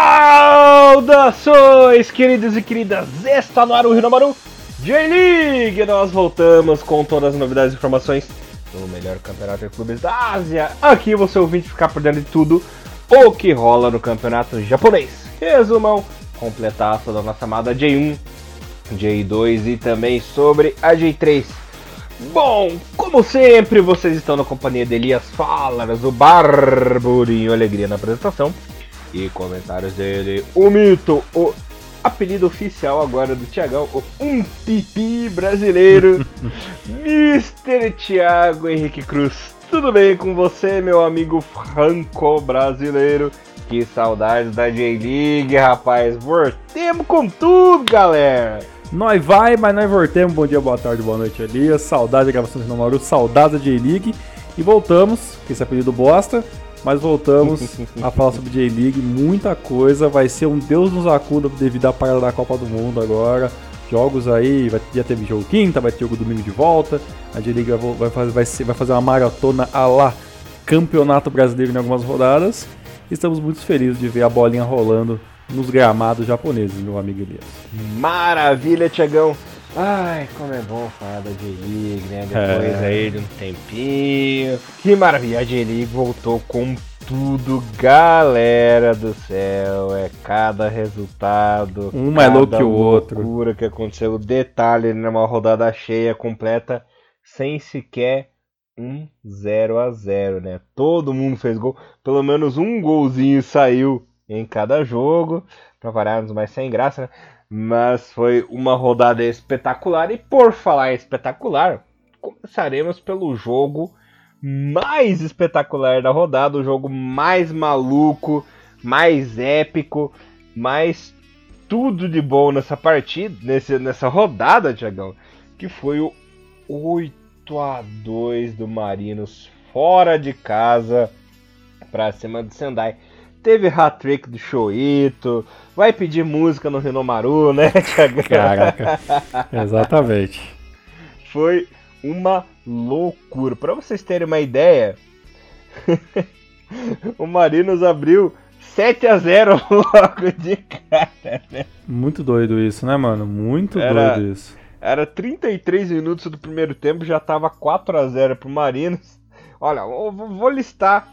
Saudações, queridos e queridas! Está no ar o Rinomaru J-League! Nós voltamos com todas as novidades e informações do melhor campeonato de clubes da Ásia. Aqui você ouvinte ficar por dentro de tudo o que rola no campeonato japonês. Resumão completaço da nossa amada J1, J2 e também sobre a J3. Bom, como sempre, vocês estão na companhia de Elias Falas, o Barburinho Alegria na apresentação. E comentários dele, o mito, o apelido oficial agora do Tiagão, o um pipi brasileiro, Mr. Thiago Henrique Cruz. Tudo bem com você, meu amigo franco-brasileiro? Que saudades da J-League, rapaz. Voltemos com tudo, galera. Nós vai, mas nós voltemos. Bom dia, boa tarde, boa noite, Elias. Saudade da gravação do Mauro, saudade da J-League. E voltamos, que esse apelido bosta, mas voltamos a falar sobre J-League. Muita coisa, vai ser um Deus nos acuda devido à parada da Copa do Mundo agora. Jogos aí, vai, já teve jogo quinta, vai ter jogo domingo de volta. A J-League vai, vai, vai, vai fazer uma maratona a lá Campeonato Brasileiro em algumas rodadas. Estamos muito felizes de ver a bolinha rolando nos gramados japoneses, meu amigo Elias. Maravilha, Tiagão. Ai, como é bom falar da J-League, né? Depois É. aí de um tempinho. Que maravilha, a J-League voltou com tudo, galera do céu. É cada resultado. Um mais louco que o outro. loucura que aconteceu. Detalhe numa rodada cheia, completa, sem sequer um 0 a 0 né? Todo mundo fez gol. Pelo menos um golzinho saiu em cada jogo. Pra variarmos, mas sem graça, né? Mas foi uma rodada espetacular. E por falar espetacular, começaremos pelo jogo mais espetacular da rodada, o jogo mais maluco, mais épico, mais tudo de bom nessa partida, nesse, nessa rodada, Tiagão, que foi o 8 a 2 do Marinos fora de casa pra cima do Sendai. Teve hat-trick do Shoito, vai pedir música no Renomaru, né, Tiagão? Caraca, exatamente. Foi uma loucura. Pra vocês terem uma ideia, o Marinos abriu 7 a 0 logo de cara, né? Muito doido isso, né, mano? Muito Era- doido isso. Era 33 minutos do primeiro tempo, já tava 4 a 0 pro Marinos. Olha, vou listar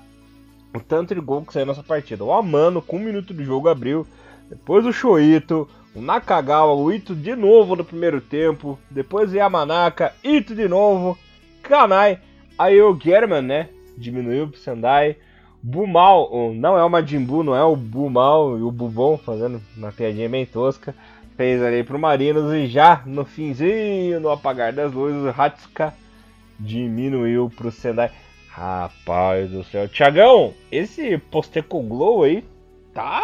o tanto de gol que saiu nessa partida. O Amano, com um minuto de jogo, abriu. Depois o Shoito, o Nakagawa, o Ito de novo no primeiro tempo. Depois o Yamanaka, Ito de novo. Kanai, aí o German, né? Diminuiu pro Sendai. Bumal, não é o Majin Buu, não é o Bumal e o Bubon fazendo uma piadinha bem tosca. Fez ali pro Marinos e já no finzinho, no apagar das luzes, o Hatsuka diminuiu pro Sendai. Rapaz do céu. Tiagão, esse Posteco Glow aí tá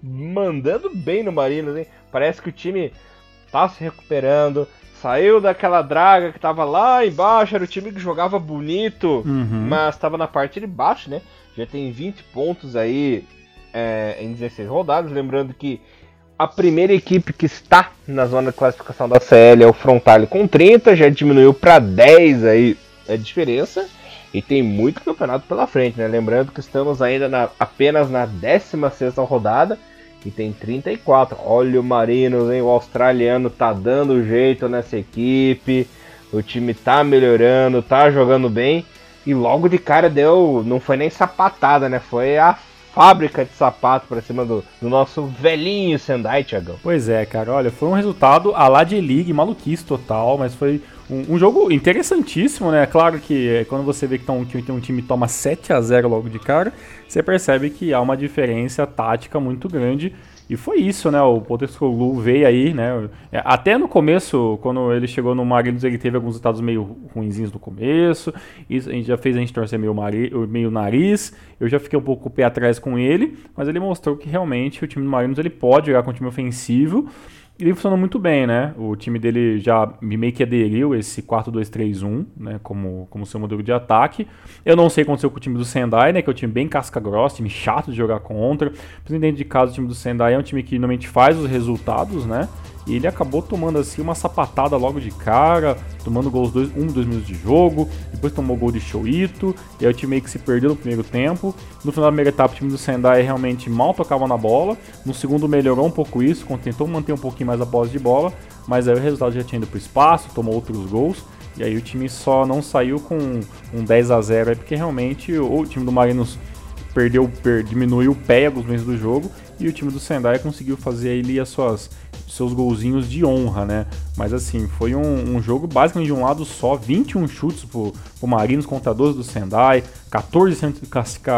mandando bem no Marinos, hein? Parece que o time tá se recuperando. Saiu daquela draga que tava lá embaixo, era o time que jogava bonito, Uhum. mas tava na parte de baixo, né? Já tem 20 pontos aí é, em 16 rodadas. Lembrando que a primeira equipe que está na zona de classificação da CL é o Frontale com 30, já diminuiu para 10 aí a diferença. E tem muito campeonato pela frente, né? Lembrando que estamos ainda na- apenas na 16ª rodada e tem 34. Olha o Marinos, hein? O australiano tá dando jeito nessa equipe. O time tá melhorando, tá jogando bem. E logo de cara deu. Não foi nem sapatada, né? Foi a fábrica de sapato pra cima do, do nosso velhinho Sendai, Tiagão. Pois é, cara, olha, foi um resultado a lá de League, maluquice total, mas foi um, um jogo interessantíssimo, né? Claro que é, quando você vê que, tão, que um time toma 7 a 0 logo de cara, você percebe que há uma diferença tática muito grande. E foi isso, né? O Potescoglu veio aí, né? É, Até no começo, quando ele chegou no Marinos, ele teve alguns resultados meio ruinzinhos no começo. Isso a gente já fez a gente torcer meio, mari, meio nariz. Eu já fiquei um pouco o pé atrás com ele, mas ele mostrou que realmente o time do Marinos ele pode jogar com um time ofensivo. Ele funcionou muito bem, né? O time dele já meio que aderiu esse 4-2-3-1, né? Como, como seu modelo de ataque. Eu não sei o que aconteceu com o time do Sendai, né? Que é um time bem casca grossa, time chato de jogar contra. Principalmente dentro de casa, o time do Sendai é um time que normalmente faz os resultados, né? E ele acabou tomando assim uma sapatada logo de cara, tomando gols dois, um, dois minutos de jogo, depois tomou gol de Shoito, e aí o time meio que se perdeu no primeiro tempo. No final da primeira etapa, o time do Sendai realmente mal tocava na bola. No segundo melhorou um pouco isso, tentou manter um pouquinho mais a posse de bola, mas aí o resultado já tinha ido pro espaço, tomou outros gols. E aí o time só não saiu com um 10 a 0 aí porque realmente o time do Marinos perdeu, per, diminuiu o pé alguns meses do jogo e o time do Sendai conseguiu fazer ali as suas seus golzinhos de honra, né? Mas assim, foi um, um, jogo basicamente de um lado só, 21 chutes pro, pro Marinos contra 12 do Sendai, 14,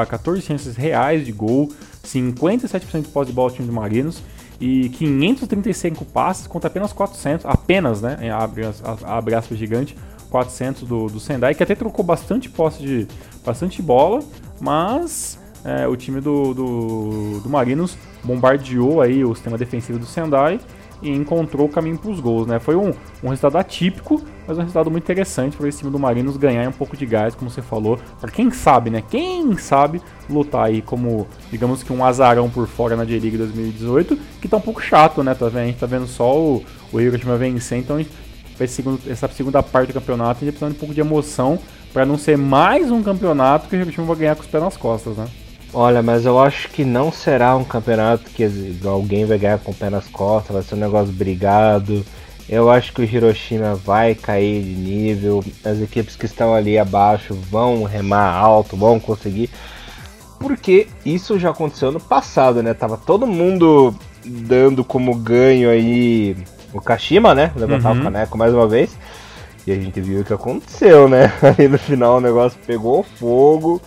14 chances reais de gol, 57% de posse de bola do time do Marinos e 535 passes contra apenas 400, apenas, né? Abre, abre aspas gigante, 400 do, do Sendai, que até trocou bastante posse de bastante bola, mas é, o time do, do, do, Marinos bombardeou aí o sistema defensivo do Sendai e encontrou o caminho para os gols, né? Foi um, um resultado atípico, mas um resultado muito interessante para esse time do Marinos ganhar um pouco de gás, como você falou, para quem sabe, né? Quem sabe lutar aí como, digamos que um azarão por fora na J-League 2018, que tá um pouco chato, né? Tá vendo? A gente tá vendo só o, o Hiroshima vencer, então essa segunda parte do campeonato a gente precisa de um pouco de emoção para não ser mais um campeonato que o Hiroshima vai ganhar com os pés nas costas, né? Olha, mas eu acho que não será um campeonato que alguém vai ganhar com o pé nas costas, vai ser um negócio brigado. Eu acho que o Hiroshima vai cair de nível, as equipes que estão ali abaixo vão remar alto, vão conseguir. Porque isso já aconteceu no passado, né? Tava todo mundo dando como ganho aí o Kashima, né? Levantar uhum. o caneco mais uma vez. E a gente viu o que aconteceu, né? Aí no final o negócio pegou fogo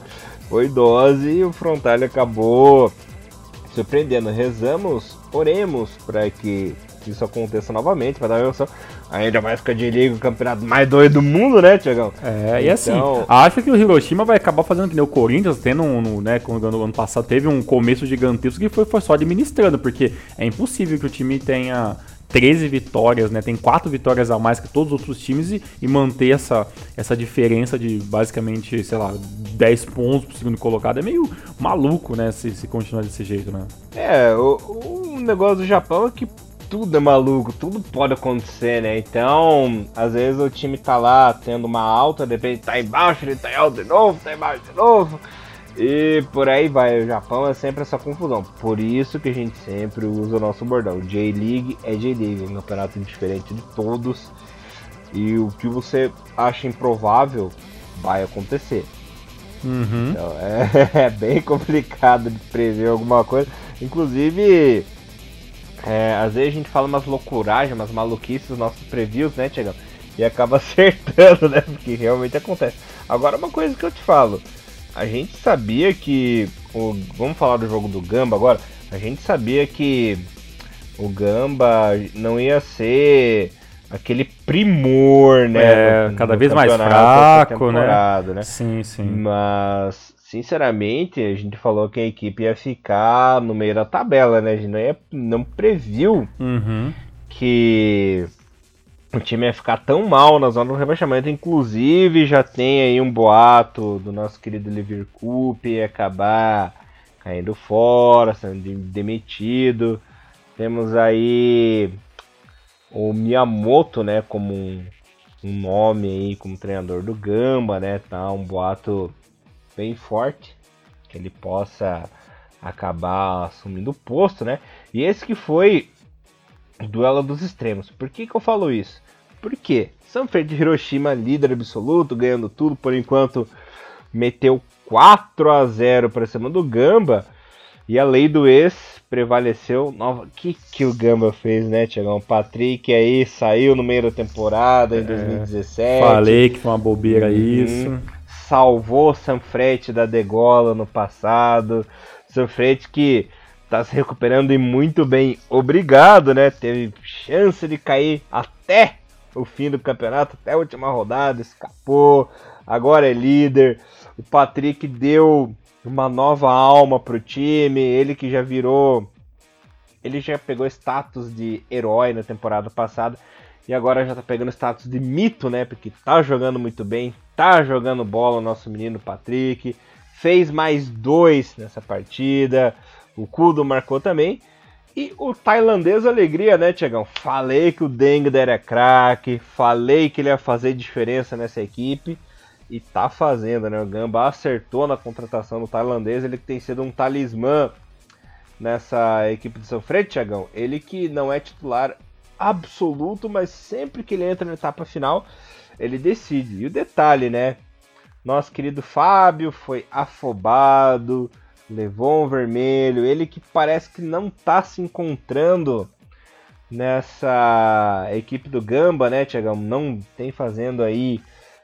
foi dose e o Frontale acabou surpreendendo. Rezamos, oremos para que isso aconteça novamente, para dar uma emoção. Ainda mais com a J-League, o campeonato mais doido do mundo, né, Tiagão? É, e assim, então... acho que o Hiroshima vai acabar fazendo que nem o Corinthians, tendo um, no, né, quando no ano passado teve um começo gigantesco que foi, foi só administrando, porque é impossível que o time tenha 13 vitórias, né? Tem quatro vitórias a mais que todos os outros times e, e, manter essa, essa diferença de basicamente, sei lá, 10 pontos pro segundo colocado é meio maluco, né? Se, se continuar desse jeito, né? É, o, o negócio do Japão é que tudo é maluco, tudo pode acontecer, né? Então, às vezes o time tá lá tendo uma alta, de repente tá embaixo, ele tá alto de novo, tá embaixo de novo. E por aí vai, o Japão é sempre essa confusão. Por isso que a gente sempre usa o nosso bordão. J-League é J-League, é um campeonato diferente de todos. E o que você acha improvável vai acontecer. Uhum. Então, é, é, bem complicado de prever alguma coisa. Inclusive, é, às vezes a gente fala umas loucuragens, umas maluquices nos nossos previews, né, Tiagão? E acaba acertando, né? Porque realmente acontece. Agora, uma coisa que eu te falo a gente sabia que. O, vamos falar do jogo do Gamba agora. A gente sabia que o Gamba não ia ser aquele primor, né? É, no, cada no vez mais fraco, né? né? Sim, sim. Mas, sinceramente, a gente falou que a equipe ia ficar no meio da tabela, né? A gente não, ia, não previu uhum. que o time ia ficar tão mal na zona do rebaixamento. Inclusive, já tem aí um boato do nosso querido Liverpool acabar caindo fora, sendo demitido. Temos aí o Miyamoto, né, como um, um nome aí como treinador do Gamba, né? Tá um boato bem forte que ele possa acabar assumindo o posto, né? E esse que foi o duelo dos extremos. Por que, que eu falo isso? Por quê? Sanfrecce de Hiroshima, líder absoluto, ganhando tudo, por enquanto meteu 4 a 0 para cima do Gamba. E a lei do ex prevaleceu. O que, que o Gamba fez, né, Tiagão? Patrick aí saiu no meio da temporada em 2017. É, falei que foi uma bobeira uhum. isso. Salvou Sanfrecce da degola no passado. Sanfrecce que tá se recuperando e muito bem. Obrigado, né? Teve chance de cair até o fim do campeonato, até a última rodada, escapou, agora é líder. O Patrick deu uma nova alma pro time, ele que já virou. Ele já pegou status de herói na temporada passada e agora já tá pegando status de mito, né? Porque tá jogando muito bem, tá jogando bola o nosso menino Patrick. Fez mais dois nessa partida. O Kudo marcou também. E o tailandês alegria, né, Tiagão? Falei que o Dengda era craque, falei que ele ia fazer diferença nessa equipe e tá fazendo, né? O Gamba acertou na contratação do tailandês, ele que tem sido um talismã nessa equipe de Sofrer, Tiagão. Ele que não é titular absoluto, mas sempre que ele entra na etapa final, ele decide. E o detalhe, né? Nosso querido Fábio foi afobado, levou um vermelho. Ele que parece que não tá se encontrando nessa equipe do Gamba, né, Tiagão? Não tem fazendo aí,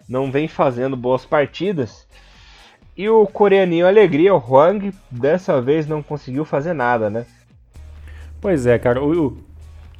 não vem fazendo boas partidas. E o coreaninho Alegria, o Huang, dessa vez não conseguiu fazer nada, né? Pois é, cara. O,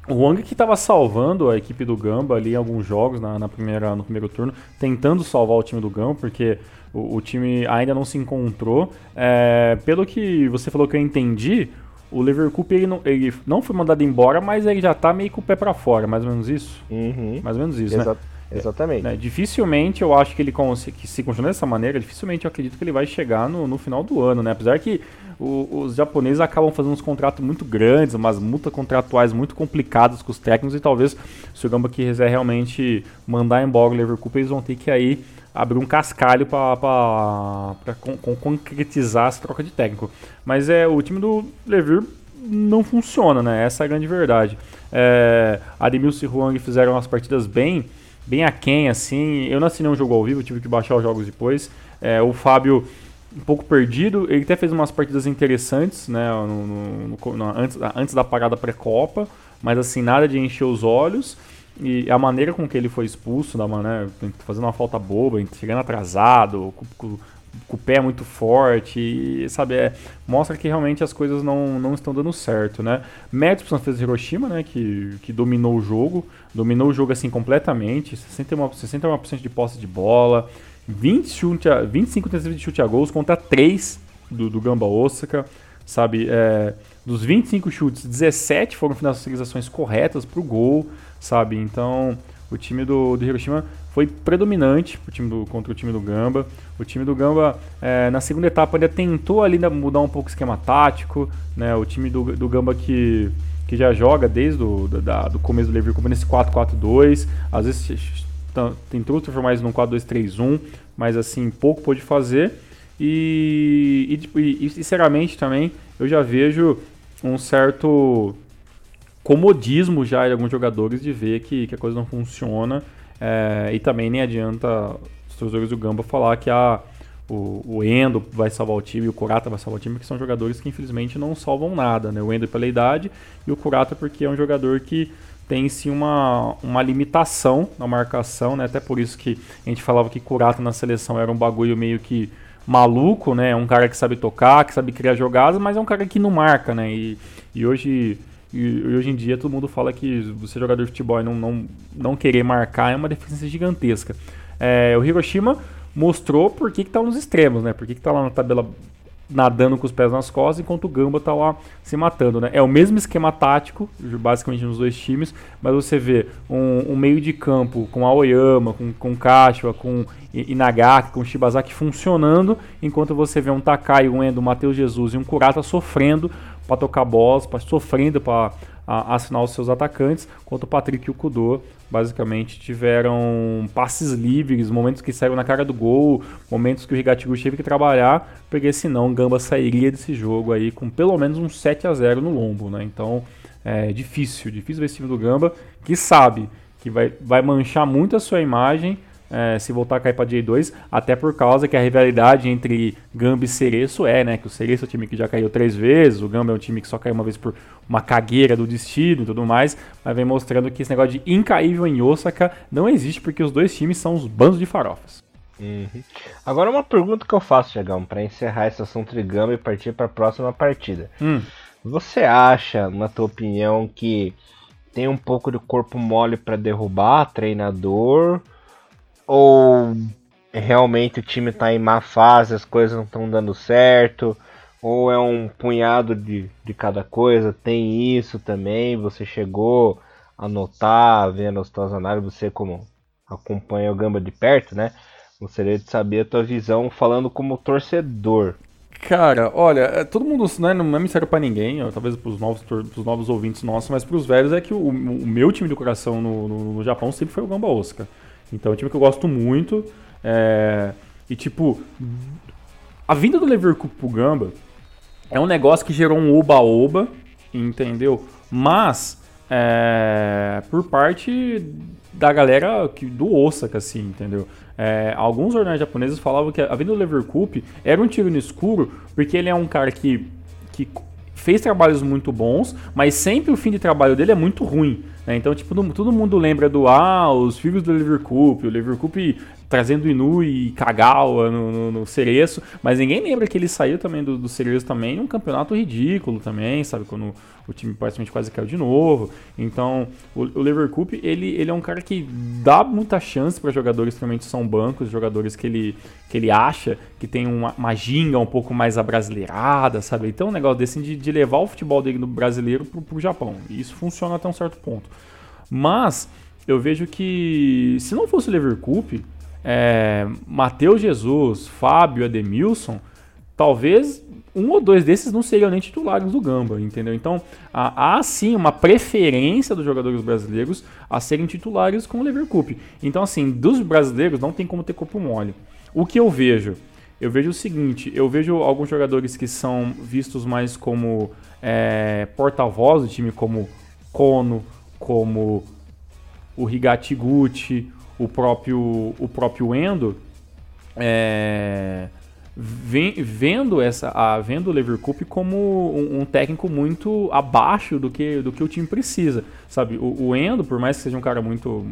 o que estava salvando a equipe do Gamba ali em alguns jogos na, na, primeira, no primeiro turno, tentando salvar o time do Gamba, porque o, o time ainda não se encontrou. É, pelo que você falou que eu entendi, o Leverkusen ele não, ele não foi mandado embora, mas ele já está meio com o pé para fora, mais ou menos isso? Uhum. Mais ou menos isso, né? Né? Exatamente. Né, dificilmente eu acho que ele que se continuar dessa maneira, dificilmente eu acredito que ele vai chegar no, no final do ano, né? Apesar que o, os japoneses acabam fazendo uns contratos muito grandes, umas multas contratuais muito complicadas com os técnicos e talvez se o Gamba quiser realmente mandar embora o Leverkusen, eles vão ter que aí abrir um cascalho para con con concretizar essa troca de técnico. Mas é o time do Lever não funciona, né? Essa é a grande verdade. É, Ademilson e Huang fizeram as partidas bem, bem aquém, assim. Eu não assinei um jogo ao vivo, tive que baixar os jogos depois. É, o Fábio um pouco perdido. Ele até fez umas partidas interessantes, né, no, no, no, antes, antes da parada pré-copa, mas assim, nada de encher os olhos. E a maneira com que ele foi expulso, da maneira, fazendo uma falta boba, chegando atrasado, com, com, com o pé muito forte, e, sabe, é, mostra que realmente as coisas não, não estão dando certo, né? Madison fez Hiroshima, né, que, que dominou o jogo, dominou o jogo assim completamente, 61%, 61 de posse de bola, 20 chute a, 25 tentativas de chute a gols contra 3 do, do Gamba Osaka, sabe? É, dos 25 chutes, 17 foram finalizações corretas para o gol, sabe? Então, o time do, do Hiroshima foi predominante pro time do, contra o time do Gamba. O time do Gamba, é, na segunda etapa, ainda tentou ali mudar um pouco o esquema tático, né? O time do, do Gamba que, que já joga desde o da, do começo do Leverkusen nesse 4-4-2, às vezes tentou transformar isso num 4-2-3-1, mas assim, pouco pôde fazer. E, e, e, sinceramente também eu já vejo um certo comodismo já de alguns jogadores de ver que, que a coisa não funciona. É, e também nem adianta os torcedores do Gamba falar que a, o, o, Endo vai salvar o time e o Kurata vai salvar o time, porque são jogadores que infelizmente não salvam nada. Né? O Endo pela idade e o Kurata porque é um jogador que tem sim uma, uma limitação na marcação, né? Até por isso que a gente falava que Curato na seleção era um bagulho meio que maluco, né? É um cara que sabe tocar, que sabe criar jogadas, mas é um cara que não marca, né? E, e hoje e hoje em dia todo mundo fala que você jogador de futebol e não, não, não querer marcar é uma deficiência gigantesca. É, o Hiroshima mostrou por que, que tá nos extremos, né? Por que, que tá lá na tabela nadando com os pés nas costas, enquanto o Gamba tá lá se matando, né? É o mesmo esquema tático, basicamente nos dois times, mas você vê um, um meio de campo com Aoyama, com, com Kashiwa, com Inagaki, com Shibazaki funcionando, enquanto você vê um Takai, um Endo, um Matheus Jesus e um Kurata sofrendo para tocar bolas, pra, sofrendo para assinar os seus atacantes, enquanto o Patrick e o Kudo basicamente tiveram passes livres, momentos que saíram na cara do gol, momentos que o Rigatigo teve que trabalhar, porque senão o Gamba sairia desse jogo aí com pelo menos um 7 a 0 no lombo, né? Então é difícil, difícil ver esse time do Gamba, que sabe que vai, vai manchar muito a sua imagem é, se voltar a cair para J2, até por causa que a rivalidade entre Gamba e Cereço é, né? Que o Cereço é um time que já caiu três vezes, o Gamba é um time que só caiu uma vez por uma cagueira do destino e tudo mais, mas vem mostrando que esse negócio de incaível em Osaka não existe porque os dois times são os bandos de farofas. Uhum. Agora uma pergunta que eu faço, Diagão, para encerrar esse assunto de Gamba e partir para a próxima partida. Hum. Você acha, na tua opinião, que tem um pouco de corpo mole para derrubar treinador? Ou realmente o time tá em má fase, as coisas não estão dando certo? Ou é um punhado de, de cada coisa? Tem isso também? Você chegou a notar, vendo as tuas análises, você como acompanha o Gamba de perto, né? Gostaria de saber a tua visão falando como torcedor. Cara, olha, é, todo mundo né, não é mistério pra ninguém, talvez pros novos, pros novos ouvintes nossos, mas pros velhos é que o, o meu time de coração no, no, no, Japão sempre foi o Gamba Osaka. Então é um time que eu gosto muito. É, e tipo, a vinda do Leverkusen pro Gamba é um negócio que gerou um oba-oba, entendeu? Mas, é, por parte da galera que, do Osaka, assim, entendeu? É, alguns jornais japoneses falavam que a vinda do Leverkusen era um tiro no escuro, porque ele é um cara que, que fez trabalhos muito bons, mas sempre o fim de trabalho dele é muito ruim. Né? Então, tipo, todo mundo lembra do ah, os filhos do Leverkusen, o Leverkusen trazendo Inu e Kagawa no, no, no Cereço, mas ninguém lembra que ele saiu também do, do Cereço também um campeonato ridículo também, sabe? Quando o time praticamente quase caiu de novo. Então, o, o Leverkusen, ele, ele é um cara que dá muita chance para jogadores que realmente são bancos, jogadores que ele, que ele acha que tem uma, uma ginga um pouco mais abrasileirada, sabe? Então, um negócio desse de, de levar o futebol dele no brasileiro pro, pro Japão. E isso funciona até um certo ponto. Mas, eu vejo que se não fosse o Leverkusen, é, Matheus Jesus, Fábio, Ademilson, talvez um ou dois desses não seriam nem titulares do Gamba, entendeu? Então há, sim uma preferência dos jogadores brasileiros a serem titulares com o Leverkusen. Então assim, dos brasileiros não tem como ter corpo mole. O que eu vejo? Eu vejo o seguinte, eu vejo alguns jogadores que são vistos mais como é, porta-voz do time, como Kono, como o Higatiguchi, o próprio, o próprio Endo, é, vendo essa, a, vendo o Leverkusen como um, um, técnico muito abaixo do que, do que o time precisa, sabe? O, o Endo, por mais que seja um cara muito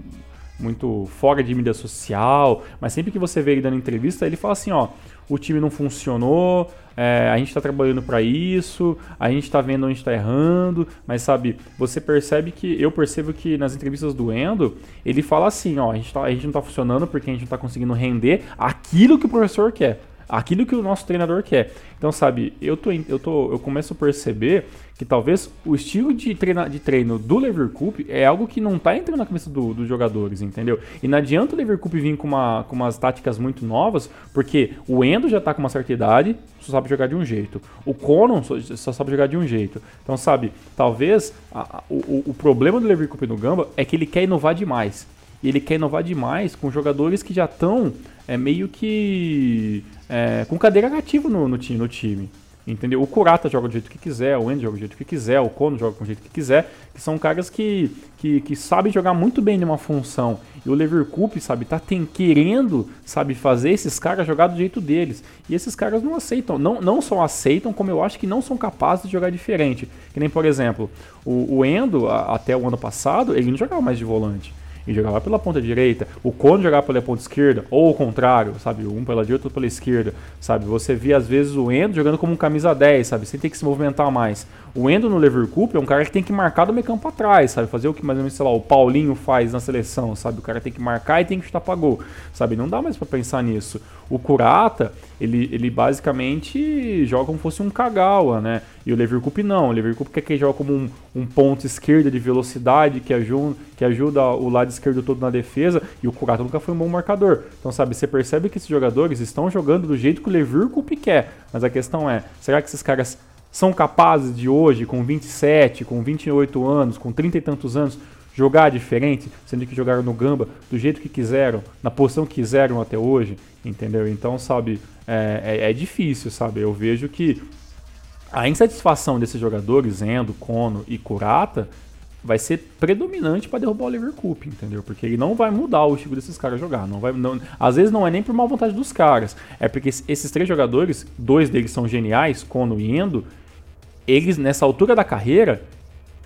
muito fora de mídia social, mas sempre que você vê ele dando entrevista, ele fala assim, ó, o time não funcionou, é, a gente está trabalhando para isso, a gente está vendo onde está errando, mas sabe, você percebe que, eu percebo que nas entrevistas do Endo, ele fala assim, ó, a gente, tá, a gente não está funcionando porque a gente não está conseguindo render aquilo que o professor quer aquilo que o nosso treinador quer. Então, sabe, eu, tô, eu, tô, eu começo a perceber que talvez o estilo de, treina, de treino do Leverkusen é algo que não está entrando na cabeça do, dos jogadores, entendeu? E não adianta o Leverkusen vir com, uma, com umas táticas muito novas, porque o Endo já está com uma certa idade, só sabe jogar de um jeito. O Conan só, só sabe jogar de um jeito. Então, sabe, talvez a, o, o problema do Leverkusen no Gamba é que ele quer inovar demais. E ele quer inovar demais com jogadores que já estão é, meio que é, com cadeira cativa no, no, no time. Entendeu? O Kurata joga do jeito que quiser, o Endy joga do jeito que quiser, o Kono joga do jeito que quiser, que são caras que, que, que sabem jogar muito bem numa função. E o Leverkusen, sabe, tá tem, querendo, sabe, fazer esses caras jogar do jeito deles. E esses caras não aceitam, não, não só aceitam, como eu acho que não são capazes de jogar diferente. Que nem, por exemplo, o, o Endo, a, até o ano passado, ele não jogava mais de volante e jogava pela ponta direita, o Kono jogava pela ponta esquerda, ou o contrário, sabe? Um pela direita, outro pela esquerda, sabe? Você via às vezes o Endo jogando como um camisa 10, sabe? Sem ter que se movimentar mais. O Endo no Leverkusen é um cara que tem que marcar do meio campo atrás, sabe? Fazer o que mais ou menos, sei lá, o Paulinho faz na seleção, sabe? O cara tem que marcar e tem que chutar pra gol, sabe? Não dá mais para pensar nisso. O Kurata, ele, ele basicamente joga como fosse um Kagawa, né? E o Leverkusen não. O Leverkusen quer que joga como um, um ponto esquerda de velocidade que ajuda, que ajuda o lado esquerdo todo na defesa. E o Kurata nunca foi um bom marcador. Então, sabe, você percebe que esses jogadores estão jogando do jeito que o Leverkusen quer. Mas a questão é, será que esses caras são capazes de hoje, com 27, com 28 anos, com 30 e tantos anos, jogar diferente, sendo que jogaram no Gamba do jeito que quiseram, na posição que quiseram até hoje, entendeu? Então, sabe, é, é, é difícil, sabe? Eu vejo que a insatisfação desses jogadores, Endo, Kono e Kurata, vai ser predominante para derrubar o Leverkusen, entendeu? Porque ele não vai mudar o estilo desses caras jogar, não vai, não, às vezes não é nem por mal vontade dos caras, é porque esses três jogadores, dois deles são geniais, Kono e Endo, eles nessa altura da carreira,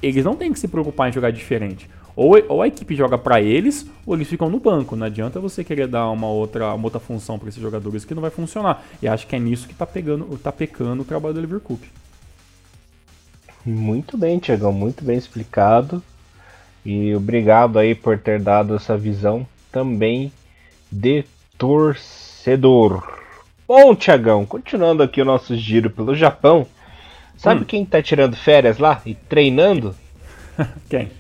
eles não têm que se preocupar em jogar diferente. Ou, ou a equipe joga para eles, ou eles ficam no banco. Não adianta você querer dar uma outra, uma outra função para esses jogadores que não vai funcionar. E acho que é nisso que tá, pegando, tá pecando o trabalho do Liverpool. Muito bem, Tiagão, muito bem explicado. E obrigado aí por ter dado essa visão também de torcedor. Bom, Tiagão, continuando aqui o nosso giro pelo Japão, sabe hum. quem tá tirando férias lá e treinando? quem?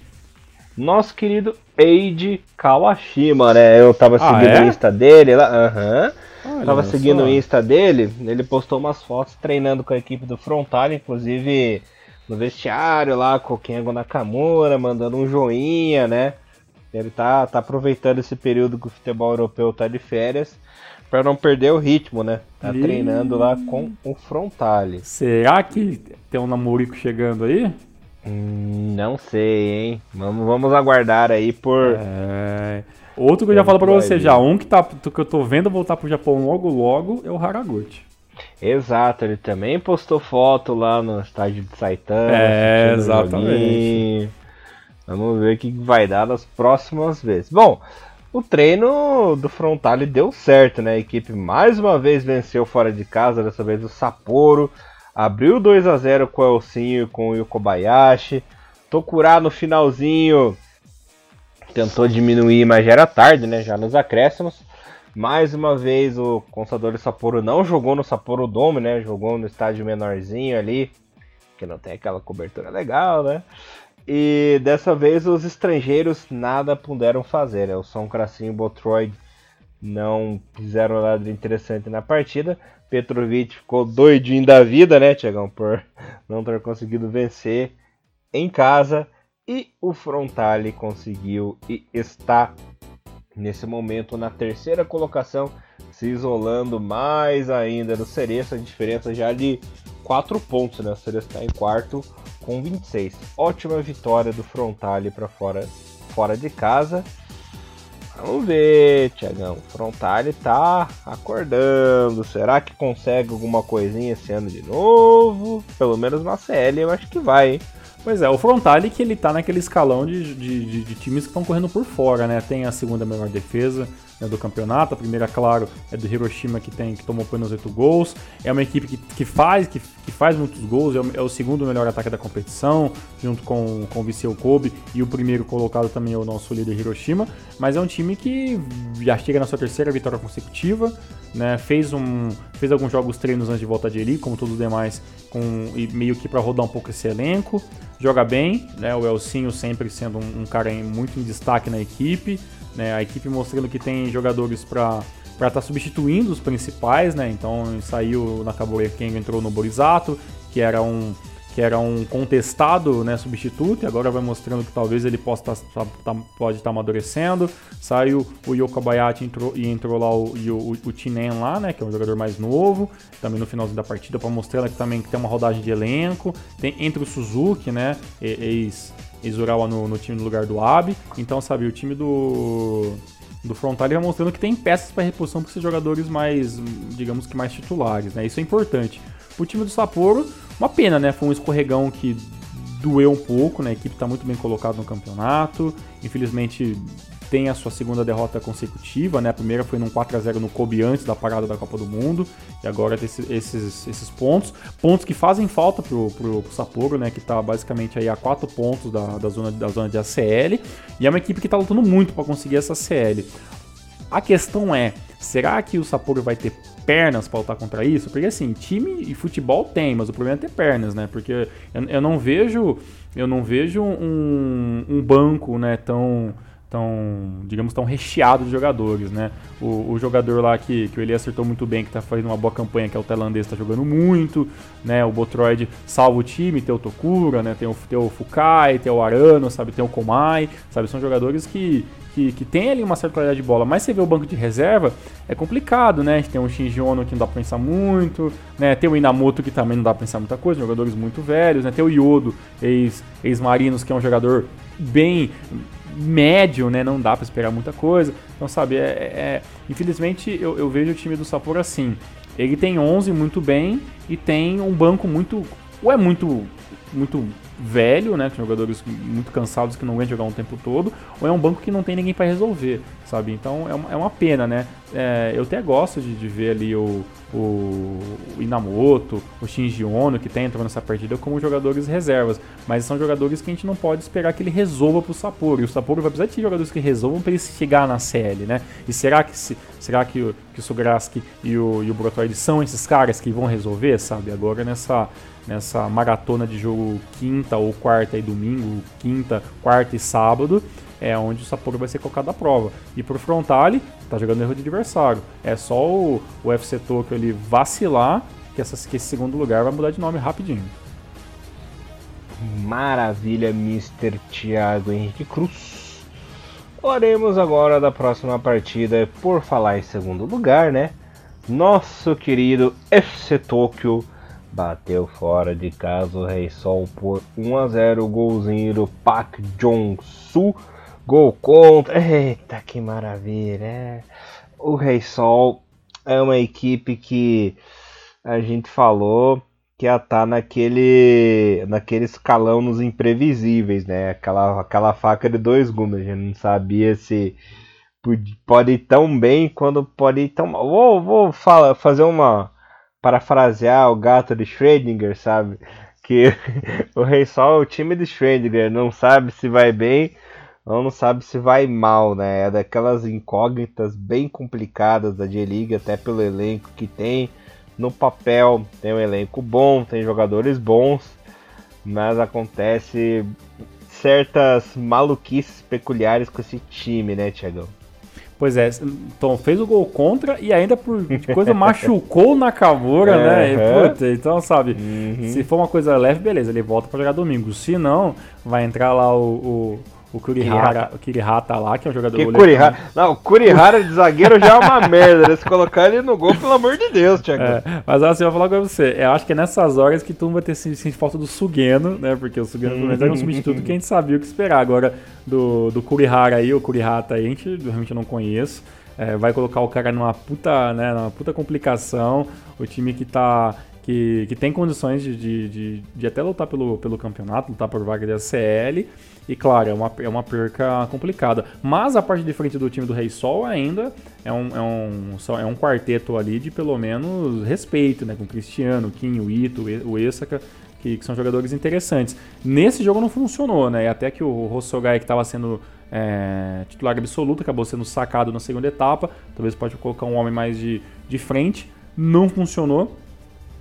Nosso querido Eiji Kawashima, né? Eu tava ah, seguindo é? a lista dele lá. Aham. Uhum. Olha Tava seguindo só. o Insta dele, ele postou umas fotos treinando com a equipe do Frontal, inclusive no vestiário lá com o Kengo Nakamura, mandando um joinha, né? Ele tá, tá aproveitando esse período que o futebol europeu tá de férias para não perder o ritmo, né? Tá e... treinando lá com o Frontale. Será que tem um namorico chegando aí? Hum, não sei, hein? Vamos, vamos aguardar aí por. É... Outro que eu já falo pra você já, um que, tá, que eu tô vendo voltar pro Japão logo logo é o Haraguchi. Exato, ele também postou foto lá no estádio de Saitama. É, exatamente. Vamos ver o que vai dar nas próximas vezes. Bom, o treino do Frontale deu certo, né? A equipe mais uma vez venceu fora de casa, dessa vez o Sapporo. Abriu 2 a 0 com o Elcinho e com o Yokobayashi. Tokura no finalzinho tentou diminuir, mas já era tarde, né? Já nos acréscimos. Mais uma vez o Consador Sapporo não jogou no Sapporo Dome, né? Jogou no estádio menorzinho ali, que não tem aquela cobertura legal, né? E dessa vez os estrangeiros nada puderam fazer. Né? O São Cracinho Botroid não fizeram nada interessante na partida. Petrovic ficou doidinho da vida, né, Tiagão, por não ter conseguido vencer em casa. E o Frontale conseguiu e está nesse momento na terceira colocação, se isolando mais ainda do Cereça, a diferença já de 4 pontos, né? O Cereça está em quarto com 26. Ótima vitória do Frontale para fora, fora de casa. Vamos ver, Tiagão. Frontale tá acordando. Será que consegue alguma coisinha esse ano de novo? Pelo menos na CL eu acho que vai, hein? Pois é, o Frontale que ele tá naquele escalão de, de, de, de times que estão correndo por fora, né? Tem a segunda melhor defesa, né, do campeonato. A primeira, claro, é do Hiroshima que tem que tomou apenas 8 gols. É uma equipe que, que faz que, que faz muitos gols, é o, é o, segundo melhor ataque da competição, junto com, com o Viseu Kobe e o primeiro colocado também é o nosso líder Hiroshima. Mas é um time que já chega na sua terceira vitória consecutiva, né? Fez um fez alguns jogos treinos antes de voltar de Eli, como todos os demais, com e meio que para rodar um pouco esse elenco. Joga bem, né? O Elcinho sempre sendo um, um cara em, muito em destaque na equipe. Né? A equipe mostrando que tem jogadores para para estar tá substituindo os principais, né? Então saiu na Nakabure quem entrou no Borisato, que era um que era um contestado né, substituto, e agora vai mostrando que talvez ele possa tá, tá, tá pode estar tá amadurecendo. Saiu o Yokobayashi entrou, e entrou lá o, o, o Tinen lá, né, que é um jogador mais novo, também no finalzinho da partida, para mostrar que também que tem uma rodagem de elenco. Tem entre o Suzuki, né, ex Izurawa no, no time no lugar do Abe. Então, sabe, o time do do frontal vai mostrando que tem peças para reposição para esses jogadores mais, digamos que mais titulares, né? Isso é importante. O time do Sapporo, uma pena, né? Foi um escorregão que doeu um pouco, né? A equipe está muito bem colocada no campeonato. Infelizmente tem a sua segunda derrota consecutiva, né? A primeira foi num 4 a 0 no Kobe antes da parada da Copa do Mundo, e agora tem esses, esses pontos, pontos que fazem falta pro, pro, pro Sapporo, né? Que está basicamente aí a 4 pontos da, da, zona, da zona de ACL, e é uma equipe que está lutando muito para conseguir essa CL. A questão é, será que o Sapporo vai ter pernas para lutar contra isso? Porque assim, time e futebol tem, mas o problema é ter pernas, né? Porque eu, eu não vejo, eu não vejo um, um banco, né, tão tão, digamos, tão recheado de jogadores, né? O, o, jogador lá que, que o Eli acertou muito bem, que tá fazendo uma boa campanha, que é o tailandês, tá jogando muito, né? O Botroid salva o time, tem o Tokura, né? Tem o, tem o Fukai, tem o Arano, sabe? Tem o Komai, sabe? São jogadores que, que, que tem ali uma certa qualidade de bola, mas você vê o banco de reserva, é complicado, né? Tem o Shinji Ono que não dá pra pensar muito, né? Tem o Inamoto que também não dá pra pensar muita coisa, jogadores muito velhos, né? Tem o Yodo, ex-Marinos, ex que é um jogador bem médio, né? Não dá para esperar muita coisa. Então, sabe, é, é infelizmente eu, eu, vejo o time do Sapporo assim. Ele tem 11 muito bem e tem um banco muito. Ou é muito, muito velho, né? Com jogadores muito cansados que não aguentam jogar um tempo todo, ou é um banco que não tem ninguém para resolver, sabe? Então é uma, é uma pena, né? É, eu até gosto de, de ver ali o, o, Inamoto, o Shinji Ono, que tá entrando nessa partida como jogadores reservas, mas são jogadores que a gente não pode esperar que ele resolva pro Sapporo, e o Sapporo vai precisar de jogadores que resolvam para ele chegar na CL, né? E será que, se, será que, o, que o Sugraski e o, e o Brotoid são esses caras que vão resolver, sabe? Agora nessa nessa maratona de jogo quinta ou quarta e domingo, quinta, quarta e sábado, é onde o Sapporo vai ser colocado à prova. E pro Frontale, tá jogando erro de adversário. É só o, o FC Tokyo ele vacilar que, essas, que esse segundo lugar vai mudar de nome rapidinho. Maravilha, Mr. Thiago Henrique Cruz. Oremos agora da próxima partida. Por falar em segundo lugar, né? Nosso querido FC Tokyo bateu fora de casa o Rei Sol por 1 a 0 golzinho do Pak Jong-soo. Gol contra. Eita, que maravilha. É. O Rei Sol é uma equipe que a gente falou que ia estar tá naquele, naquele escalão nos imprevisíveis, né? Aquela, aquela faca de dois gumes. A gente não sabia se pode ir tão bem quando pode ir tão mal. Vou, vou falar, fazer uma. parafrasear o gato de Schrödinger, sabe? Que o Rei Sol é o time de Schrödinger, não sabe se vai bem ou não sabe se vai mal, né? É daquelas incógnitas bem complicadas da J-League, até pelo elenco que tem no papel tem um elenco bom, tem jogadores bons, mas acontece certas maluquices peculiares com esse time, né, Tiagão? Pois é, Tom fez o gol contra e ainda por coisa machucou o Nakamura, né? E, puta, então, sabe, uhum. se for uma coisa leve, beleza, ele volta para jogar domingo. Se não, vai entrar lá o, o o Kurihara, o Kirihata lá, que é um jogador que Kurihara? Não, o Kurihara de zagueiro já é uma merda. Né? Se colocar ele no gol, pelo amor de Deus, Thiago. É, mas assim, eu vou falar com você. Eu acho que é nessas horas que tu vai ter sentido falta do Sugeno, né? Porque o Sugeno, pelo menos, era um substituto que a gente sabia o que esperar. Agora, do, do Kurihara aí, o Kurihata aí, a gente realmente não conheço. É, vai colocar o cara numa puta, né, numa puta complicação. O time que tá que, que tem condições de, de, de, de, até lutar pelo, pelo campeonato, lutar por vaga de ACL. E claro, é uma, é uma perca complicada. Mas a parte de frente do time do Rei Sol ainda é um, é um, é um quarteto ali de pelo menos respeito, né? Com o Cristiano, o Kim, o Ito, o que, que, são jogadores interessantes. Nesse jogo não funcionou, né? Até que o Rossogai, que estava sendo é, titular absoluto, acabou sendo sacado na segunda etapa. Talvez pode colocar um homem mais de, de frente. Não funcionou.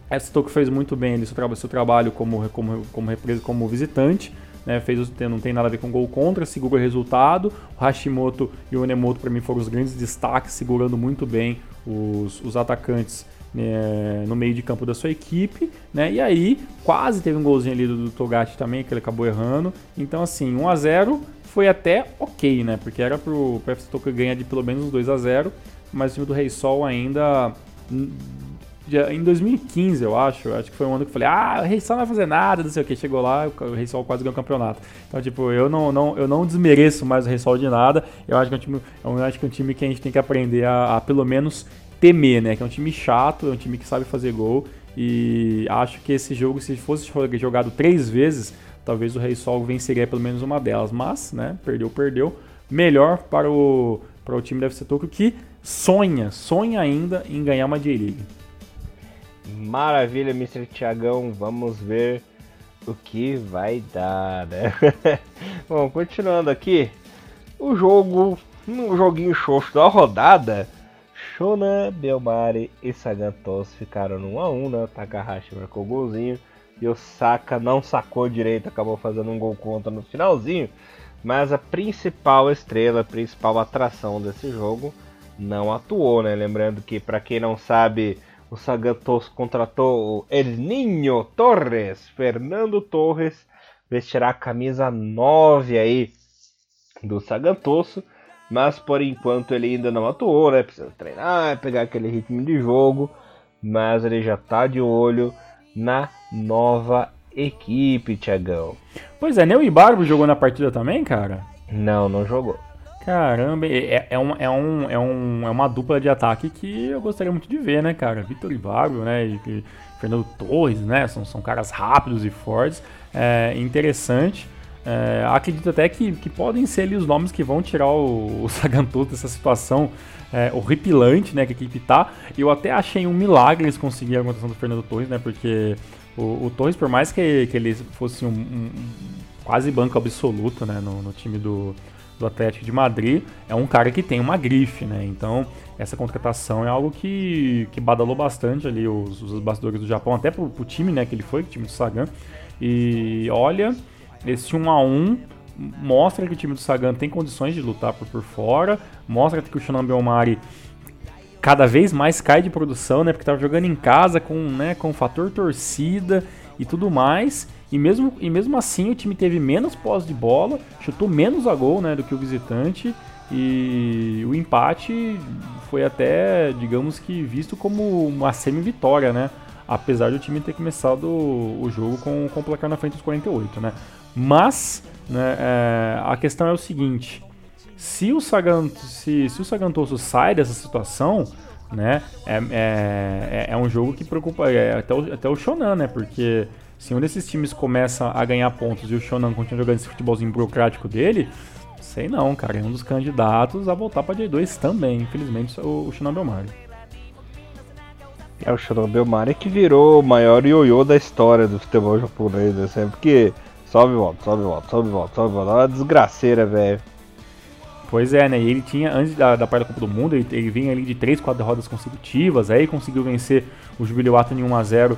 Essa Toko fez muito bem ali seu trabalho como, como, como, como visitante. Né, fez, não tem nada a ver com gol contra, segura o resultado. O Hashimoto e o Onemoto, para mim, foram os grandes destaques, segurando muito bem os, os atacantes né, no meio de campo da sua equipe. Né, e aí, quase teve um golzinho ali do, do também, que ele acabou errando. Então, assim, 1 a 0 foi até ok, né? Porque era pro, pro FC Tokyo ganhar de pelo menos 2 a 0 mas o time do Rei Sol ainda em 2015, eu acho, acho que foi um ano que eu falei, ah, o Rei Sol não vai fazer nada, não sei o que. Chegou lá, o Rei Sol quase ganhou o campeonato. Então, tipo, eu não, não, eu não desmereço mais o Rei Sol de nada. Eu acho que é um time, eu acho que é um time que a gente tem que aprender a, a pelo menos temer, né? Que é um time chato, é um time que sabe fazer gol. E acho que esse jogo, se fosse jogado três vezes, talvez o Rei Sol venceria pelo menos uma delas. Mas, né, perdeu, perdeu. Melhor para o, para o time da FC Tokyo que sonha, sonha ainda em ganhar uma J-League. Maravilha, Mr. Tiagão. Vamos ver o que vai dar, né? Bom, continuando aqui. O jogo, um joguinho xoxo da rodada. Shona, Belmari e Sagantos ficaram no 1x1, né? Takahashi marcou o golzinho. E o Saka não sacou direito, acabou fazendo um gol contra no finalzinho. Mas a principal estrela, a principal atração desse jogo não atuou, né? Lembrando que, para quem não sabe, o Sagantos contratou o El Niño Torres, Fernando Torres, vestirá a camisa 9 aí do Sagantoso, mas por enquanto ele ainda não atuou, né? Precisa treinar, pegar aquele ritmo de jogo, mas ele já tá de olho na nova equipe, Tiagão. Pois é, nem o Ibarbo jogou na partida também, cara? Não, não jogou. Caramba, é, é, um, é, um, é, um, é uma dupla de ataque que eu gostaria muito de ver, né, cara? Vitor Ibargo, né? E, e, Fernando Torres, né? São, são caras rápidos e fortes. É interessante. É, acredito até que, que podem ser ali os nomes que vão tirar o, o dessa situação é, horripilante, né? Que a equipe tá. Eu até achei um milagre eles conseguirem a contratação do Fernando Torres, né? Porque o, o Torres, por mais que, que ele fosse um, um quase banco absoluto, né? No, no time do do Atlético de Madrid, é um cara que tem uma grife, né? Então, essa contratação é algo que, que badalou bastante ali os, os bastidores do Japão, até pro, pro time, né, que ele foi, o time do Sagan. E olha, esse 1 a 1 mostra que o time do Sagan tem condições de lutar por, por fora, mostra que o Shonan Belmari cada vez mais cai de produção, né? Porque tava jogando em casa com, né, com o fator torcida e tudo mais. E mesmo, e mesmo assim o time teve menos pós de bola, chutou menos a gol né, do que o visitante. E o empate foi até, digamos que, visto como uma semi-vitória, né? Apesar do time ter começado o jogo com, com o placar na frente dos 48, né? Mas né, é, a questão é o seguinte: se o, Sagan, se, se o Sagantoso sai dessa situação, né? É, é, é um jogo que preocupa é, até, o, até o Shonan, né? Porque se um desses times começa a ganhar pontos e o Shonan continua jogando esse futebolzinho burocrático dele, sei não, cara. É um dos candidatos a voltar pra J2 também, infelizmente, o, o Shonan Belmari. É o Shonan Belmari que virou o maior ioiô da história do futebol japonês, né? Sempre que sobe e volta, sobe e volta, sobe e volta, sobe e volta. É uma desgraceira, velho. Pois é, né? E ele tinha, antes da, da parte da Copa do Mundo, ele, ele vinha ali de 3, 4 rodas consecutivas, aí conseguiu vencer o Jubileato em 1x0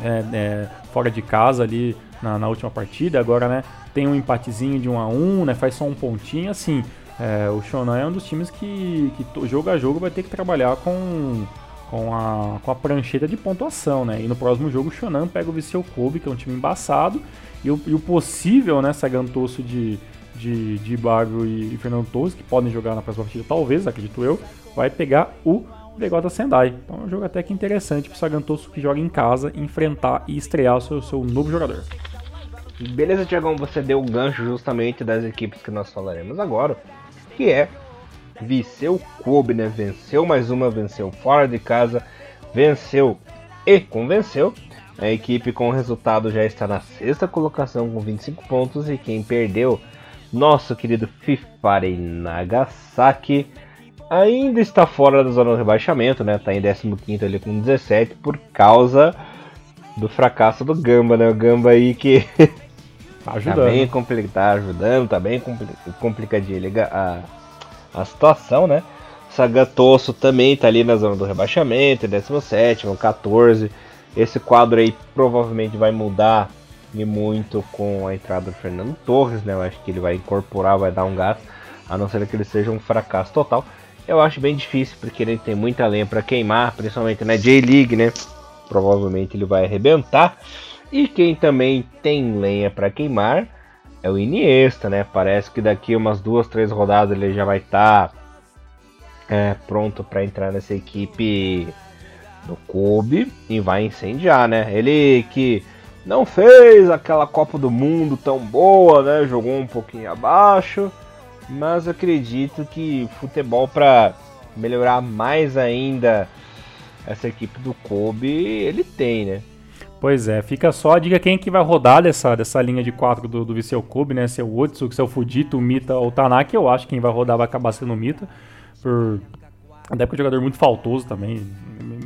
é, é, fora de casa ali na, na, última partida. Agora, né, tem um empatezinho de 1 a 1 né, faz só um pontinho. Assim, é, o Shonan é um dos times que, que jogo a jogo vai ter que trabalhar com, com, a, com a prancheta de pontuação. Né? E no próximo jogo o Shonan pega o Viseu Kobe, que é um time embaçado, e o, e o possível né, Sagantoso de, de, de Bagro e, e Fernando Torres, que podem jogar na próxima partida, talvez, acredito eu, vai pegar o Begota Sendai. Então é um jogo até que interessante para o Sagantoso que joga em casa enfrentar e estrear o seu, seu novo jogador. Beleza, Tiagão, você deu o gancho justamente das equipes que nós falaremos agora, que é Viseu Kobe, né? Venceu mais uma, venceu fora de casa, venceu e convenceu. A equipe com o resultado já está na sexta colocação com 25 pontos e quem perdeu, nosso querido Fifare Nagasaki, ainda está fora da zona do rebaixamento, né? Tá em 15 ali com 17 por causa do fracasso do Gamba, né? O Gamba aí que tá, ajudando. tá bem complicado, tá ajudando, tá bem complicadinho a, a situação, né? Sagatosso também tá ali na zona do rebaixamento, 17, 14. Esse quadro aí provavelmente vai mudar e muito com a entrada do Fernando Torres, né? Eu acho que ele vai incorporar, vai dar um gás, a não ser que ele seja um fracasso total. Eu acho bem difícil, porque ele tem muita lenha para queimar, principalmente na J-League, né? Provavelmente ele vai arrebentar. E quem também tem lenha para queimar é o Iniesta, né? Parece que daqui umas duas, três rodadas ele já vai estar tá, é, pronto para entrar nessa equipe do Kobe e vai incendiar, né? Ele que não fez aquela Copa do Mundo tão boa, né? Jogou um pouquinho abaixo mas acredito que futebol para melhorar mais ainda essa equipe do Kobe, ele tem, né? Pois é, fica só a dica quem é que vai rodar dessa, dessa linha de quatro do, do Viseu Kobe, né? Se é o Otsu, se é o Fujito, o Mita ou o Tanaka, eu acho que quem vai rodar vai acabar sendo o Mita. Por... Até porque é um jogador muito faltoso também,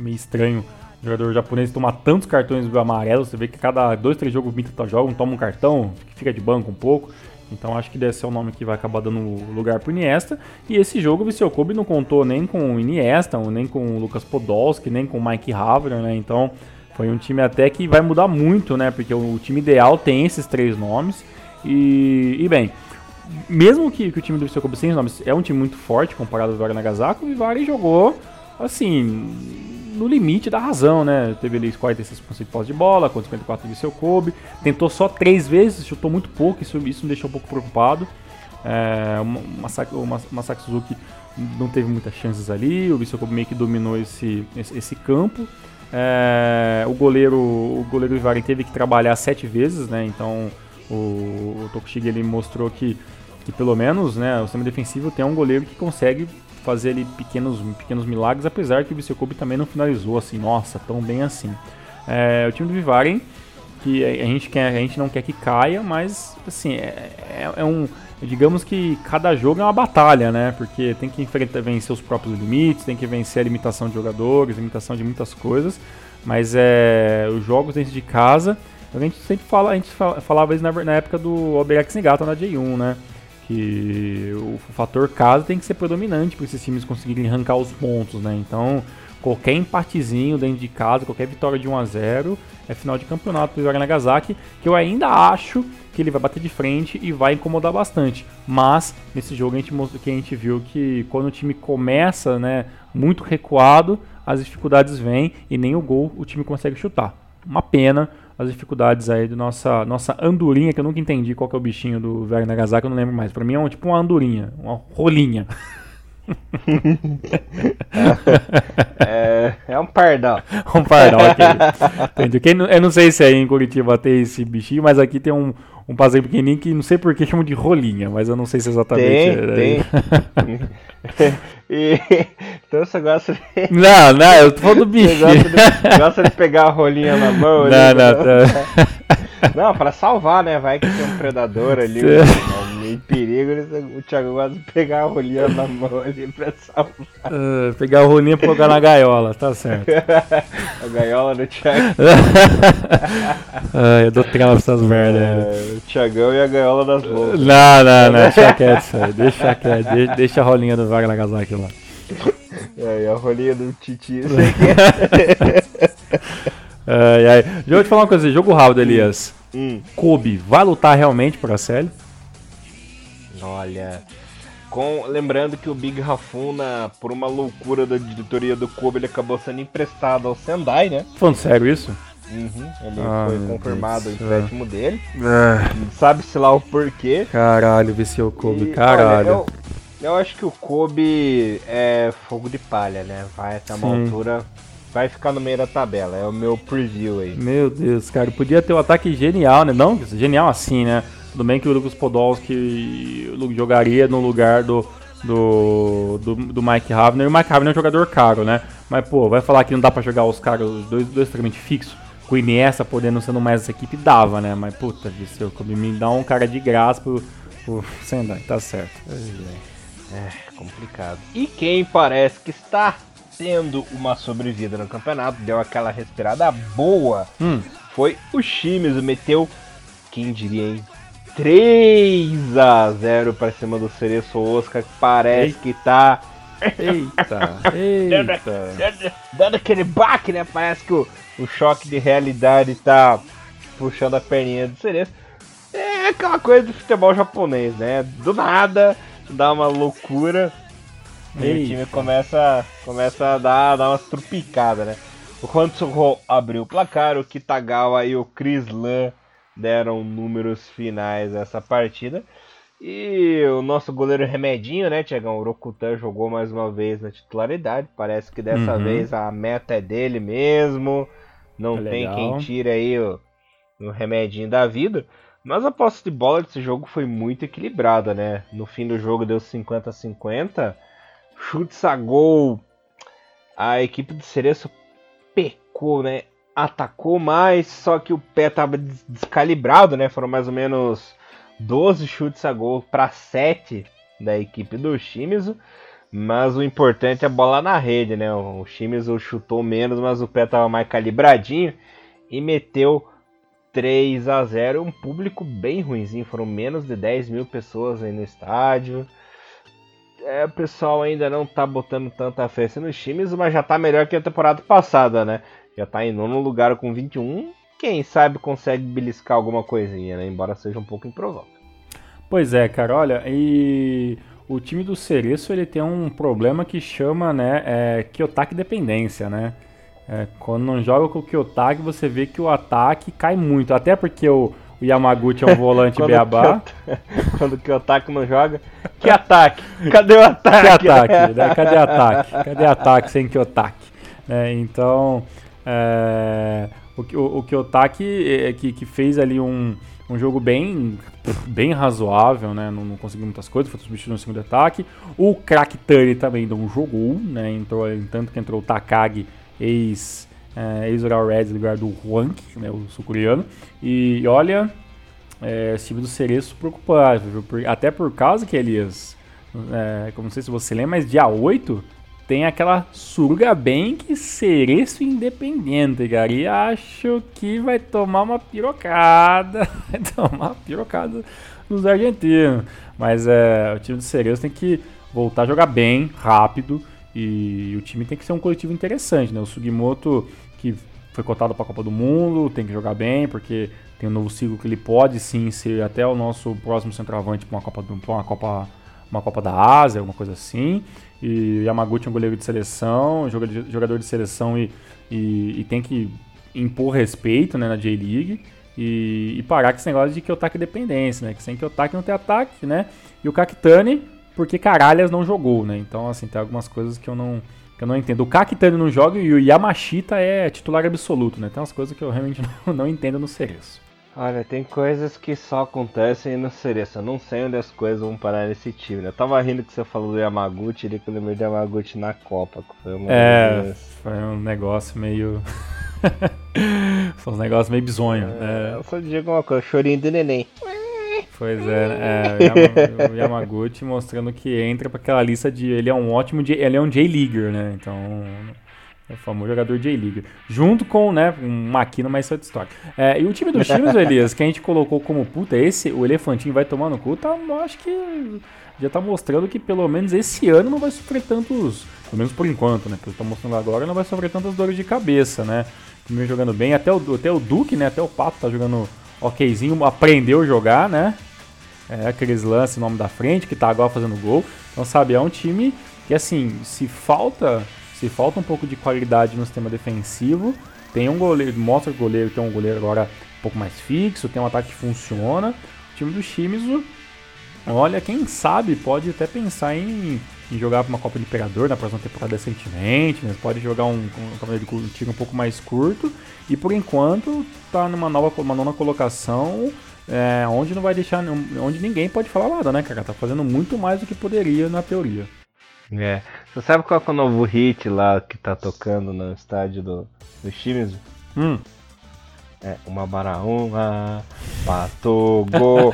meio estranho. O jogador japonês toma tantos cartões amarelos, você vê que cada dois, três jogos o Mita tá joga, toma um cartão, fica de banco um pouco. Então acho que deve ser o nome que vai acabar dando lugar pro Iniesta. E esse jogo o Viseu Kobe não contou nem com o Iniesta, nem com o Lucas Podolski, nem com o Mike Haver, né? Então foi um time até que vai mudar muito, né? Porque o time ideal tem esses três nomes. E, e bem, mesmo que, que, o time do Viseu Kobe sem os nomes é um time muito forte comparado ao Vivari Nagasaki, o Vivari jogou assim no limite da razão, né? Teve ali 46% de posse de bola, com 54% de seu Kobe. Tentou só três vezes, chutou muito pouco, isso, isso me deixou um pouco preocupado. É, o Masaki, Suzuki não teve muitas chances ali, o Kobe meio que dominou esse, esse, esse campo. É, o goleiro o goleiro Ivari teve que trabalhar sete vezes, né? Então o, o Tokushige ele mostrou que, que pelo menos né, o sistema defensivo tem um goleiro que consegue fazer ali pequenos, pequenos milagres, apesar que o Vissekobe também não finalizou assim, nossa, tão bem assim. É, o time do Vivaren, que a gente, quer, a gente não quer que caia, mas assim, é, é, é um. Digamos que cada jogo é uma batalha, né? Porque tem que enfrentar, vencer os próprios limites, tem que vencer a limitação de jogadores, a limitação de muitas coisas. Mas é, os jogos dentro de casa, a gente sempre fala, a gente falava isso na, na época do Oberex Nigata na J1, né? Que o fator casa tem que ser predominante para esses times conseguirem arrancar os pontos, né? Então, qualquer empatezinho dentro de casa, qualquer vitória de 1 a 0 é final de campeonato pro Iori Nagasaki, que eu ainda acho que ele vai bater de frente e vai incomodar bastante. Mas nesse jogo a gente que a gente viu que quando o time começa, né, muito recuado, as dificuldades vêm e nem o gol o time consegue chutar. Uma pena as dificuldades aí do nossa nossa andorinha, que eu nunca entendi qual que é o bichinho do Velho Nagasaki, eu não lembro mais. Para mim é um, tipo uma andorinha, uma rolinha. É, é um pardal. um pardal, ok. Quem, eu não sei se aí em Curitiba tem esse bichinho, mas aqui tem um, um passeio pequenininho que não sei por que chamam de rolinha, mas eu não sei se exatamente tem. Tem. e, então você gosta de... Não, não, eu tô falando do bicho. Você gosta de, gosta de pegar a rolinha na mão? Não, ali, não, tá... Não, pra salvar, né? Vai que tem um predador ali, um, um perigo, o Thiago gosta de pegar a rolinha na mão ali pra salvar. Uh, pegar a rolinha e colocar na gaiola, tá certo. a gaiola do Thiago. uh, eu dou trela pra essas merdas. É, o Thiagão e a gaiola das loucas. Não, não, não, deixa quieto isso aí, deixa quieto, deixa, deixa a rolinha do Vaga Nagasaki lá. É, e a rolinha do Titi, isso Ai, ai. Deixa eu te falar uma coisa, jogo rápido, Elias. Hum. Kobe vai lutar realmente para a série? Olha, com, lembrando que o Big Rafuna, por uma loucura da diretoria do Kobe, ele acabou sendo emprestado ao Sendai, né? Falando sério isso? Uhum, ele ah, foi confirmado o empréstimo dele. Ah. Sabe-se lá o porquê. Caralho, viciou o Kobe, e, caralho. Olha, eu, eu, acho que o Kobe é fogo de palha, né? Vai até uma Sim. altura vai ficar no meio da tabela. É o meu preview aí. Meu Deus, cara, podia ter um ataque genial, né? Não genial assim, né? Tudo bem que o Lucas Podolski jogaria no lugar do, do, do, do Mike Havner. E o Mike Havner é um jogador caro, né? Mas, pô, vai falar que não dá pra jogar os caras, os dois, dois extremamente fixos. Com o Iniesta podendo sendo mais essa equipe, dava, né? Mas, puta, Viseu, me dá um cara de graça pro, pro Sendai, tá certo. É, complicado. E quem parece que está tendo uma sobrevida no campeonato, deu aquela respirada boa, hum. foi o Shimizu, meteu, quem diria, hein? 3 a 0 para cima do Cereço Oscar, que parece Eita. que tá. Eita, eita. dando, dando, aquele baque, né? Parece que o, o choque de realidade tá puxando a perninha do Cereço. É aquela coisa do futebol japonês, né? Do nada, dá uma loucura. E o time começa, começa a dar, dar umas trupicadas, né? O Hantsuho abriu o placar, o Kitagawa e o Chris Lan deram números finais essa partida. E o nosso goleiro Remedinho, né, Tiagão? O Rokutan jogou mais uma vez na titularidade. Parece que dessa uhum. vez a meta é dele mesmo. Não é tem quem tire aí o, o Remedinho da vida. Mas a posse de bola desse jogo foi muito equilibrada, né? No fim do jogo deu 50 a 50 chutes a gol. A equipe do Cereço pecou, né? Atacou mais, só que o pé estava descalibrado, né? Foram mais ou menos 12 chutes a gol para 7 da equipe do Shimizu. Mas o importante é a bola na rede, né? O Shimizu chutou menos, mas o pé estava mais calibradinho e meteu 3 a 0 Um público bem ruimzinho, foram menos de 10 mil pessoas aí no estádio é, o pessoal ainda não tá botando tanta fé assim nos times, mas já tá melhor que a temporada passada, né? Já tá em nono lugar com 21. Quem sabe consegue beliscar alguma coisinha, né? Embora seja um pouco improvável. Pois é, cara, olha, e o time do Cereço ele tem um problema que chama, né, é, Kiyotaki dependência, né? É, quando não joga com o Kiyotaki, você vê que o ataque cai muito. Até porque o, o Yamaguchi é um volante beabá. Quando o Kiyotaki não joga. Que ataque? Cadê o ataque? Que ataque? Né? Cadê ataque? Cadê ataque sem Kiyotaki? É, então, é, o, o, o Kiyotaki é, que, que fez ali um, um jogo bem, bem razoável, né? Não, não conseguiu muitas coisas, foi substituído no segundo ataque. O Crack Tani também não jogou, né? Entrou, tanto que entrou o Takagi, ex é, Israel Reds lugar do Huang, né, o sul-coreano. E olha, é, esse time do Cereço preocupável, até por causa que, Elias, é, como não sei se você lembra, mas dia 8 tem aquela Surga Bank Cereço Independente, cara. E acho que vai tomar uma pirocada. Vai tomar uma pirocada nos argentinos. Mas é, o time do Cereço tem que voltar a jogar bem, rápido E o time tem que ser um coletivo interessante, né? O Sugimoto, que foi cotado para a Copa do Mundo, tem que jogar bem, porque tem um novo ciclo que ele pode sim ser até o nosso próximo centroavante para uma Copa, uma Copa, uma Copa da Ásia, alguma coisa assim. E Yamaguchi é um goleiro de seleção, jogador de seleção e, e, e tem que impor respeito né, na J-League. E, e, parar com esse negócio de que ataque dependência, né? Que sem que ataque não tem ataque, né? E o Kakitani, porque Caralhas não jogou, né? Então, assim, tem algumas coisas que eu não, que eu não entendo. O Kakitani não joga e o Yamashita é titular absoluto, né? Tem umas coisas que eu realmente não, não entendo no Cereço. Olha, tem coisas que só acontecem no Cereço. Eu não sei onde as coisas vão parar nesse time. Né? Eu tava rindo que você falou do Yamaguchi, ele que eu lembrei do Yamaguchi na Copa. Foi é, foi um negócio meio. Foi um negócio meio bizonho. É, é. Eu só digo uma coisa, chorinho do neném. Pois é, é o Yamaguchi mostrando que entra para aquela lista de. Ele é um ótimo. Ele é um J-Leaguer, né? Então. É o famoso jogador J-League. Junto com, né, um Maquino, mas isso é e o time dos times, Elias, que a gente colocou como puta, esse, o Elefantinho vai tomar no cu, tá, acho que já tá mostrando que pelo menos esse ano não vai sofrer tantos, pelo menos por enquanto, né, que eu tô mostrando agora, não vai sofrer tantas dores de cabeça, né. Time jogando bem, até o, até o Duque, né, até o Pato tá jogando okzinho, aprendeu a jogar, né. É, aqueles lances nome da frente, que tá agora fazendo gol. Então, sabe, é um time que, assim, se falta se falta um pouco de qualidade no sistema defensivo, tem um goleiro, mostra o goleiro tem um goleiro agora um pouco mais fixo, tem um ataque que funciona. O time do Shimizu, olha, quem sabe pode até pensar em, em jogar para uma Copa de Imperador na próxima temporada recentemente, mas pode jogar um, um, um tiro um pouco mais curto. E por enquanto tá numa nova uma nona colocação, é, onde não vai deixar, onde ninguém pode falar nada, né, cara? Tá fazendo muito mais do que poderia na teoria. É. Você sabe qual é o novo hit lá que tá tocando no estádio do, do Shimizu? Hum. É, uma baraúna, pato, go,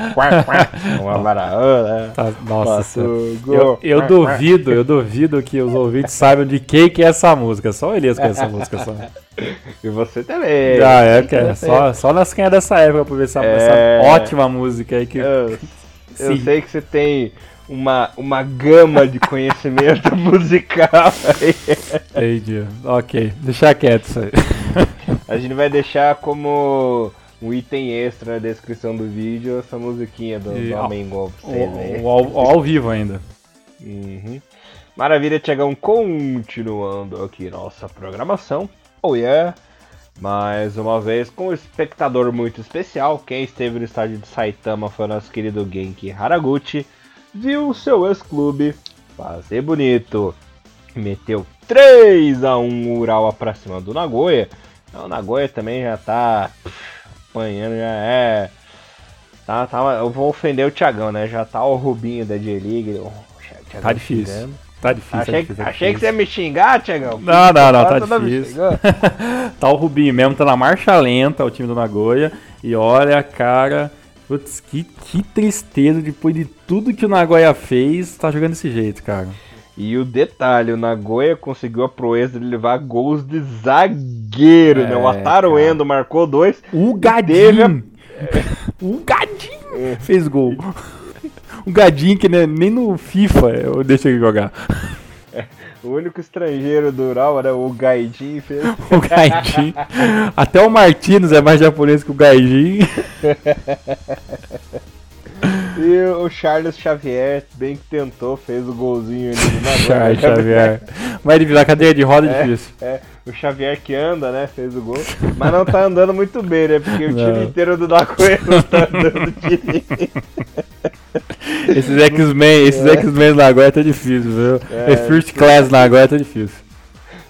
uma baraúna, tá, Nossa, eu, eu duvido, eu duvido que os ouvintes saibam de quem que é essa música. Só o Elias conhece essa música. Só. E você também. Ah, é, que é. Só, só nas quem é dessa época pra ver essa, é... essa ótima música aí que... Eu, eu sei que você tem uma, uma gama de conhecimento musical aí. Entendi. Ok, deixar quieto isso aí. A gente vai deixar como um item extra na descrição do vídeo essa musiquinha do, e, do Homem Golf. Ao, vivo ainda. Uhum. Maravilha, Tiagão. Continuando aqui nossa programação. Oh yeah! Mais uma vez com um espectador muito especial. Quem esteve no estádio de Saitama foi o nosso querido Genki Haraguchi viu seu ex-clube fazer bonito. Meteu 3 a 1 Urawa pra cima do Nagoya. O Nagoya também já tá apanhando, já é. Tá, tá, eu vou ofender o Thiagão, né? Já tá o Rubinho da J-League. tá difícil. Tá difícil. Achei, tá difícil, tá achei que você ia me xingar, Thiagão. Não, não, não, tá, tá difícil. tá o Rubinho mesmo, tá na marcha lenta o time do Nagoya. E olha, cara. Putz, que, que tristeza depois de tudo que o Nagoya fez, tá jogando desse jeito, cara. E o detalhe, o Nagoya conseguiu a proeza de levar gols de zagueiro, é, né? O Ataru Endo marcou dois. O Gadinho! A... o Gadinho fez gol. O Gadinho que né, nem no FIFA eu deixo ele jogar. O único estrangeiro do Ural era o Gaijin. Fez... o Gaijin. Até o Martins é mais japonês que o Gaijin. e o Charles Xavier, bem que tentou, fez o golzinho ali Charles Xavier. Mas ele virar cadeia de roda é, é difícil. É, o Xavier que anda, né? Fez o gol. Mas não tá andando muito bem, né? Porque o time inteiro do Nagoya não tá andando direito. Esses X-Men, esses é. X-Men na agora tá difícil, viu? É, é First Class na agora tá difícil.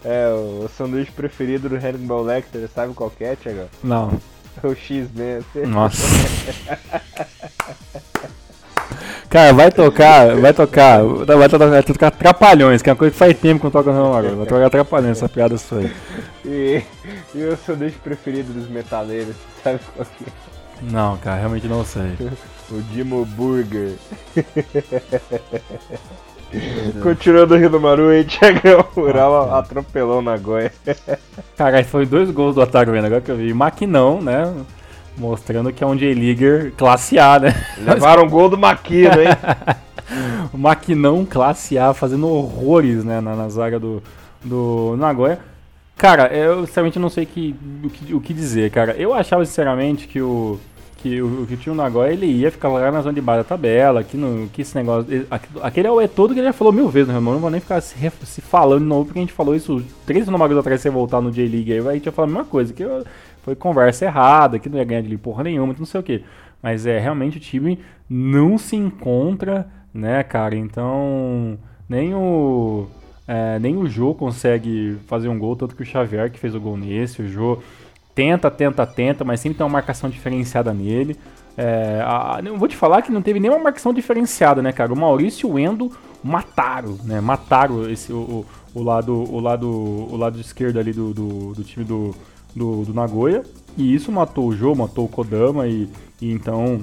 É, o, sanduíche preferido do Hannibal Lecter, sabe qual é, Thiago? Não. O X-Men. Nossa. Cara, vai tocar, vai tocar, vai tocar, vai tocar Trapalhões, que é uma coisa que faz tempo que não toca não agora. Vai tocar Trapalhões, essa piada sua aí. E, e o sanduíche preferido dos metaleiros, sabe qual é? Não, cara, realmente não sei. O Dimo Burger. Continuando o Rio do Maru, e Thiagão Mural ah, atropelou na Goia. Cara, foi dois gols do Ataruena, agora que eu vi. Maquinão, né? Mostrando que é um J-Leaguer classe A, né? Levaram o gol do Maquino, hein? o Maquinão classe A fazendo horrores né, na, na zaga do, do Nagoya. Cara, eu sinceramente não sei que, o, que, o que dizer, cara. Eu achava sinceramente que o que o, que o Nagoya ele ia ficar lá na zona de baixo da tabela, que, no, que esse negócio. Aquele é o é todo que ele já falou mil vezes, né? Não vou nem ficar se, se falando de novo, porque a gente falou isso três números atrás você voltar no J-League aí, a gente ia falar a mesma coisa, que foi conversa errada, que não ia ganhar de porra nenhuma, não sei o que. Mas é realmente o time não se encontra, né, cara? Então, nem o. É, nem o Jô consegue fazer um gol, tanto que o Xavier que fez o gol nesse, o Jô tenta, tenta, tenta, mas sempre tem uma marcação diferenciada nele. É, a, eu vou te falar que não teve nenhuma marcação diferenciada, né, cara? O Maurício e o Endo mataram, né? Mataram esse, o, o, lado, o, lado, o lado esquerdo ali do, do, do time do, do, do, Nagoya. E isso matou o Jô, matou o Kodama e, e então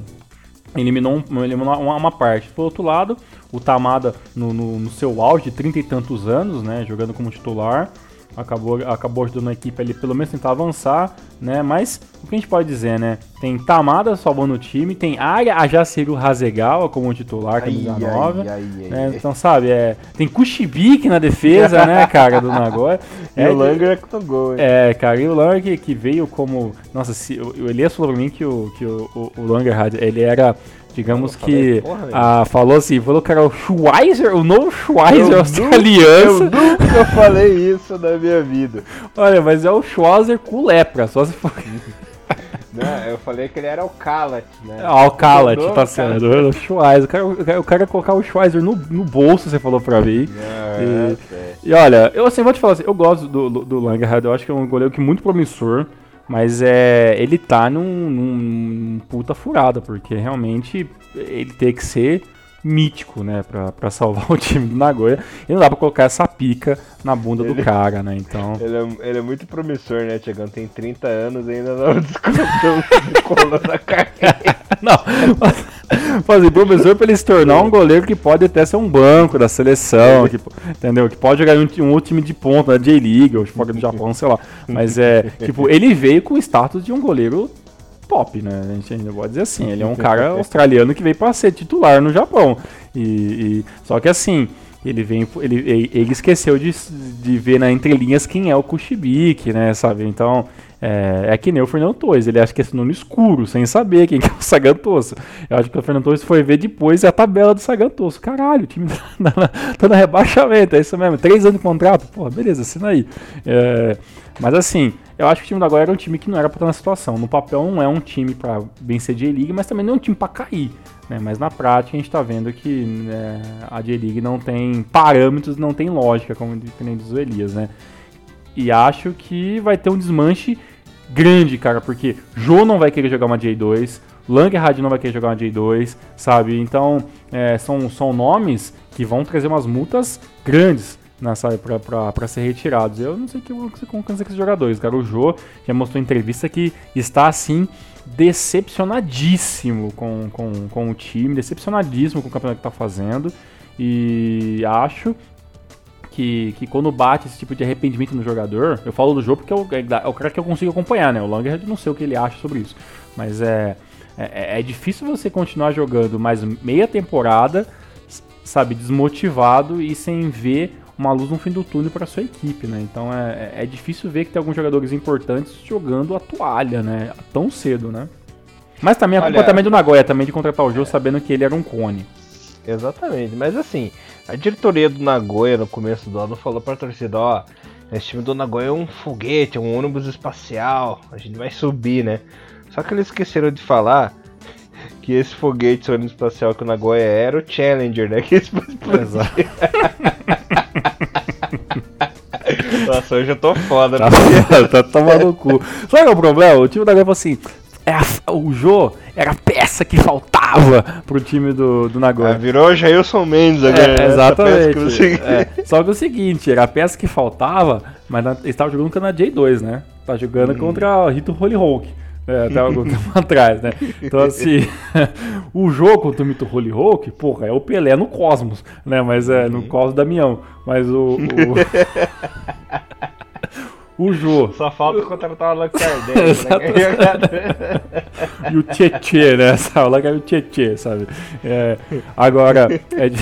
eliminou, um, eliminou uma, uma, parte. Por outro lado, o Tamada no, no, no seu auge de 30 e tantos anos, né? Jogando como titular acabou, acabou ajudando a equipe ali pelo menos tentar avançar, né? Mas o que a gente pode dizer, né? Tem Tamada salvando o time, tem Aya Ajaciro Hasegawa como titular, camisa 9. Né? Então, sabe, é, tem Kushibiki na defesa, né, cara, do Nagoya. É, e o Langer é que gol, É, cara, e o Langer que, que veio como. Nossa, se, o Elias falou pra mim que o, que o, o, o Langer ele era Digamos que falei, a, falou assim, falou que era o Schweizer, o novo Schweizer australiano. Eu nunca falei isso na minha vida. Olha, mas é o Schweizer com lepra, só se for. Não, eu falei que ele era o Kalat, né? Ah, o Kalat, tá certo. O Schweizer. O cara, o cara colocar o Schweizer no, no bolso, você falou pra mim. Ah, e, é e, olha, eu assim, vou te falar assim, eu gosto do, do, do Langerhard, eu acho que é um goleiro que é muito promissor. Mas é, ele tá num, num, puta furada, porque realmente ele tem que ser mítico, né, pra, pra salvar o time do Nagoya. E não dá pra colocar essa pica na bunda ele, do cara, né, então... Ele é, ele é muito promissor, né, Tiagão? Tem 30 anos e ainda não descontou da carreira. não, fazer promissor pra ele se tornar um goleiro que pode até ser um banco da seleção, que, entendeu? Que pode jogar um, um outro time de ponta, da J-League, ou fora do Japão, sei lá. Mas é, tipo, ele veio com o status de um goleiro top, né? A gente ainda pode dizer assim. Ele é um cara australiano que veio para ser titular no Japão. E, e, só que assim, ele vem, ele, ele esqueceu de, de ver na entrelinhas quem é o Kushibiki, né? Sabe? Então é, é que nem o Fernando Torres, ele acha que é no escuro, sem saber quem que é o Sagantoso. Eu acho que o Fernando Torres foi ver depois a tabela do Sagantoso. Caralho, o time tá na, tá no rebaixamento, é isso mesmo. Três anos de contrato, pô, beleza, assina aí. É, mas assim, eu acho que o time da agora era um time que não era pra estar na situação. No papel não é um time pra vencer a J-League, mas também não é um time pra cair. Né? Mas na prática a gente tá vendo que né, a J-League não tem parâmetros, não tem lógica, como diferente do Elias, né? E acho que vai ter um desmanche grande, cara, porque Jô não vai querer jogar uma J2, Langerhard não vai querer jogar uma J2, sabe? Então, é, são, são nomes que vão trazer umas multas grandes nessa para ser retirados. Eu não sei o que vão acontecer com esses jogadores, cara. O Jô já mostrou em entrevista que está assim decepcionadíssimo com, com, com o time, decepcionadíssimo com o campeonato que está fazendo. E acho que, que quando bate esse tipo de arrependimento no jogador, eu falo do jogo porque é o, é o cara que eu consigo acompanhar, né? O Langer não sei o que ele acha sobre isso. Mas é, é, é difícil você continuar jogando mais meia temporada, sabe, desmotivado e sem ver uma luz no fim do túnel para sua equipe, né? Então é, é difícil ver que tem alguns jogadores importantes jogando a toalha, né? Tão cedo, né? Mas também a culpa também do Nagoya, também de contratar o jogo sabendo que ele era um cone. Exatamente, mas assim, a diretoria do Nagoya no começo do ano falou pra torcida, ó, esse time do Nagoya é um foguete, é um ônibus espacial, a gente vai subir, né? Só que eles esqueceram de falar que esse foguete, esse ônibus espacial que o Nagoya era o Challenger, né? Que Exato. Nossa, hoje eu tô foda, tá, tá tomando o cu. Sabe qual é o problema? O time da Nagoya falou assim, é a, o Jô era a peça que faltava pro time do, do Nagoya. Ah, virou Jailson Mendes agora. É, né? exatamente. Que é, só que é o seguinte, era a peça que faltava, mas na, estava jogando com a J2, né? Tá jogando hum. contra o Rito Holy Hulk. É, até algum tempo atrás, né? Então, assim, o jogo contra o Mito Holy Hulk, porra, é o Pelé no Cosmos, né? Mas é no uhum. Cosmos Damião. Mas o. o... O Jô. Só falta contratar o Allan Kardec. né? e o Tietê, né? Essa aula que é o Tietê, sabe? É, agora, é de...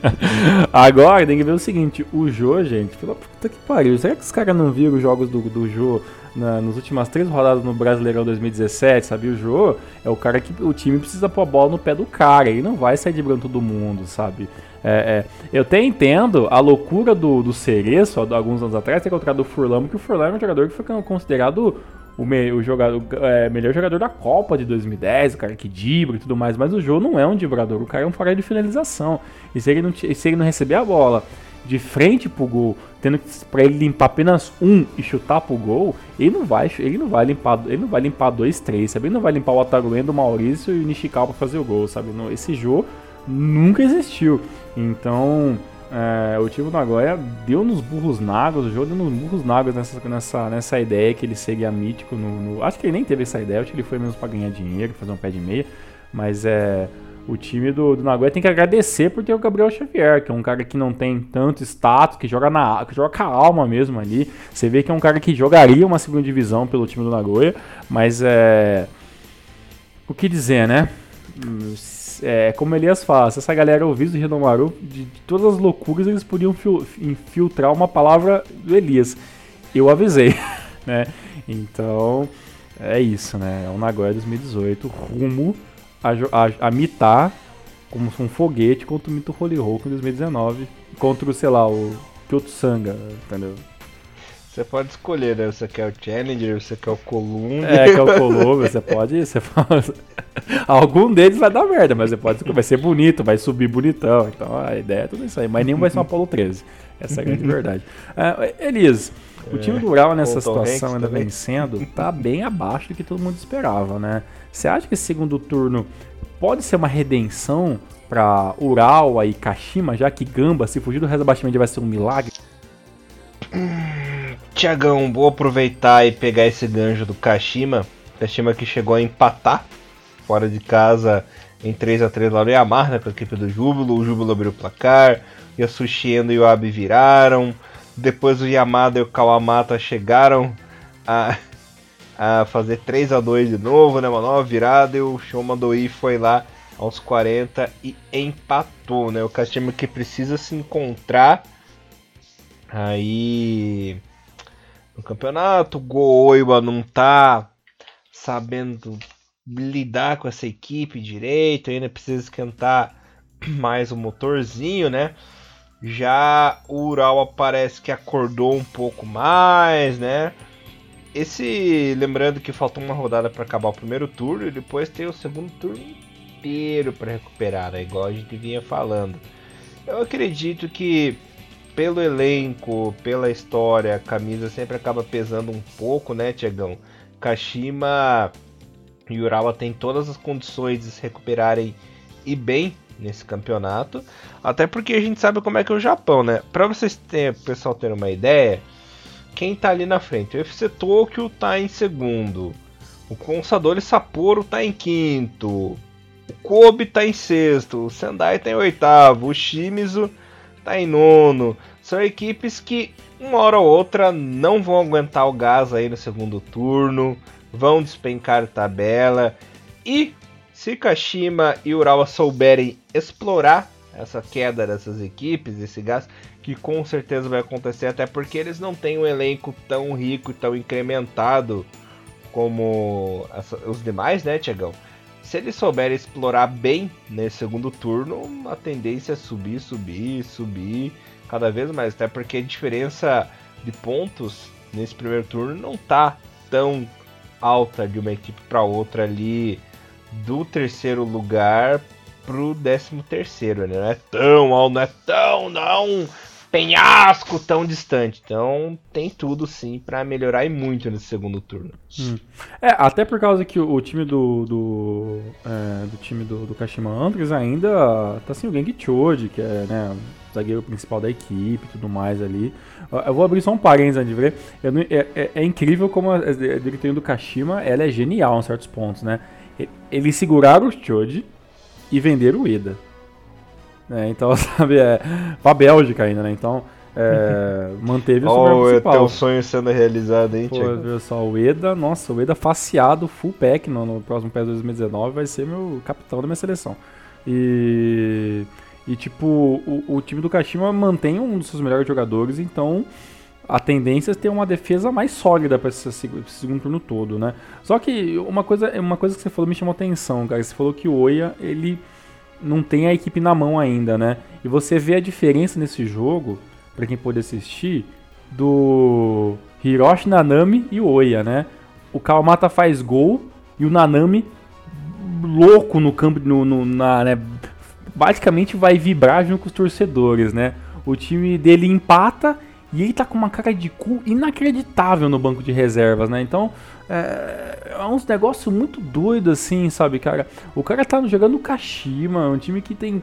agora tem que ver o seguinte: o Jô, gente, pela puta que pariu. Será que os caras não viram os jogos do, do Jô na, nas últimas três rodadas no Brasileirão 2017, sabe? O Jô é o cara que o time precisa pôr a bola no pé do cara. Ele não vai sair driblando todo mundo, sabe? É, é. Eu até entendo a loucura do, do Cereço, alguns anos atrás, ter contratado o Furlan, porque o Furlan é um jogador que foi considerado o, me, o jogador, é, melhor jogador da Copa de 2010, o cara que dibra e tudo mais, mas o Jô não é um dibrador, o cara é um fora de finalização. E se ele não, se ele não receber a bola de frente pro gol, tendo para ele limpar apenas um e chutar pro gol, ele não vai, ele não vai limpar, ele não vai limpar dois, três, sabe? Ele não vai limpar o Ataruendo, o Maurício e o Nishikawa para fazer o gol, sabe? esse jogo nunca existiu. Então, é, o time do Nagoya deu nos burros nagos, o jogo deu nos burros nagos nessa, nessa, nessa ideia que ele seria mítico no, no, Acho que ele nem teve essa ideia, acho que ele foi mesmo para ganhar dinheiro, fazer um pé de meia. Mas é. O time do, do Nagoya tem que agradecer por ter o Gabriel Xavier, que é um cara que não tem tanto status, que joga, na, que joga com a alma mesmo ali. Você vê que é um cara que jogaria uma segunda divisão pelo time do Nagoya, mas é. O que dizer, né? É, como Elias fala, se essa galera ouvisse o Renomaru, de, de todas as loucuras eles podiam infiltrar uma palavra do Elias. Eu avisei, né? Então, é isso, né? É o Nagoya 2018 rumo a, a, a mitar como um foguete contra o Mito Holy Hulk em 2019, contra o, sei lá, o Kyoto Sanga, entendeu? Você pode escolher, né? Você quer o Challenger, você quer o Columbi. É, quer o Columbi, você pode. Você pode... Algum deles vai dar merda, mas você pode. Vai ser bonito, vai subir bonitão. Então a ideia é tudo isso aí. Mas nenhum vai ser um Apollo 13. Essa é a grande verdade. Uh, Elias, o é, time do Ural nessa situação, ainda também. vencendo, tá bem abaixo do que todo mundo esperava, né? Você acha que esse segundo turno pode ser uma redenção para Ural e Kashima, já que Gamba, se fugir do rebaixamento, vai ser um milagre? Tiagão, vou aproveitar e pegar esse ganjo do Kashima. Kashima que chegou a empatar fora de casa em 3 a 3 lá no Yamaha, né, com a equipe do Júbilo. O Júbilo abriu o placar, Yasushi e o Abe viraram. Depois o Yamada e o Kawamata chegaram a, a fazer 3 a 2 de novo, né, uma nova virada. E o Shoma Doi foi lá aos 40 e empatou, né? O Kashima que precisa se encontrar aí no campeonato. Goiba não tá sabendo lidar com essa equipe direito, ainda precisa esquentar mais o motorzinho, né? Já o Ural parece que acordou um pouco mais, né? Esse, lembrando que faltou uma rodada para acabar o primeiro turno e depois tem o segundo turno inteiro para recuperar, né? igual a gente vinha falando. Eu acredito que pelo elenco, pela história, a camisa sempre acaba pesando um pouco, né, Tiagão? Kashima e Urawa tem todas as condições de se recuperarem e bem nesse campeonato. Até porque a gente sabe como é que é o Japão, né? Para vocês terem, pessoal ter uma ideia, quem tá ali na frente? O FC Tokyo tá em segundo. O Consadole Sapporo tá em quinto. O Kobe tá em sexto. O Sendai tá em oitavo. O Shimizu tá em nono. São equipes que, uma hora ou outra, não vão aguentar o gás aí no segundo turno, vão despencar tabela. E se Kashima e Urawa souberem explorar essa queda dessas equipes, esse gás, que com certeza vai acontecer, até porque eles não têm um elenco tão rico e tão incrementado como os demais, né, Tiagão? Se eles souberem explorar bem nesse segundo turno, a tendência é subir, subir, subir cada vez mais, até porque a diferença de pontos nesse primeiro turno não tá tão alta de uma equipe para outra ali do terceiro lugar pro décimo terceiro, né? Não é tão não é tão, não penhasco tão distante. Então tem tudo sim para melhorar e muito nesse segundo turno. Hum. É, até por causa que o, time do do, é, do time do, do Kashima Antlers ainda tá sem o Genki Choji, que é né, o zagueiro principal da equipe e tudo mais ali. Eu vou abrir só um parênteses antes de ver. Não, é, é, é, incrível como a, diretoria do Kashima ela é genial em certos pontos, né? Eles seguraram o Choji e venderam o Ida. Né? Então, sabe, é pra Bélgica ainda, né? Então, é, manteve o Super principal. teu sonho sendo realizado, hein, Pô, viu só, o Eda, nossa, o Eda faceado, full pack no, no próximo PES 2019 vai ser meu capitão da minha seleção. E, e tipo, o, o time do Kashima mantém um dos seus melhores jogadores, então a tendência é ter uma defesa mais sólida para esse, esse, segundo turno todo, né? Só que uma coisa, uma coisa que você falou me chamou atenção, cara. Você falou que o Oya, ele não tem a equipe na mão ainda, né? E você vê a diferença nesse jogo, para quem pôde assistir, do Hiroshi Nanami e Oya, né? O Kawamata faz gol e o Nanami louco no campo, no, no na, né? basicamente vai vibrar junto com os torcedores, né? O time dele empata e ele tá com uma cara de cu inacreditável no banco de reservas, né? Então, é, é uns negócios muito doidos assim, sabe, cara? O cara tá jogando Kashima, um time que tem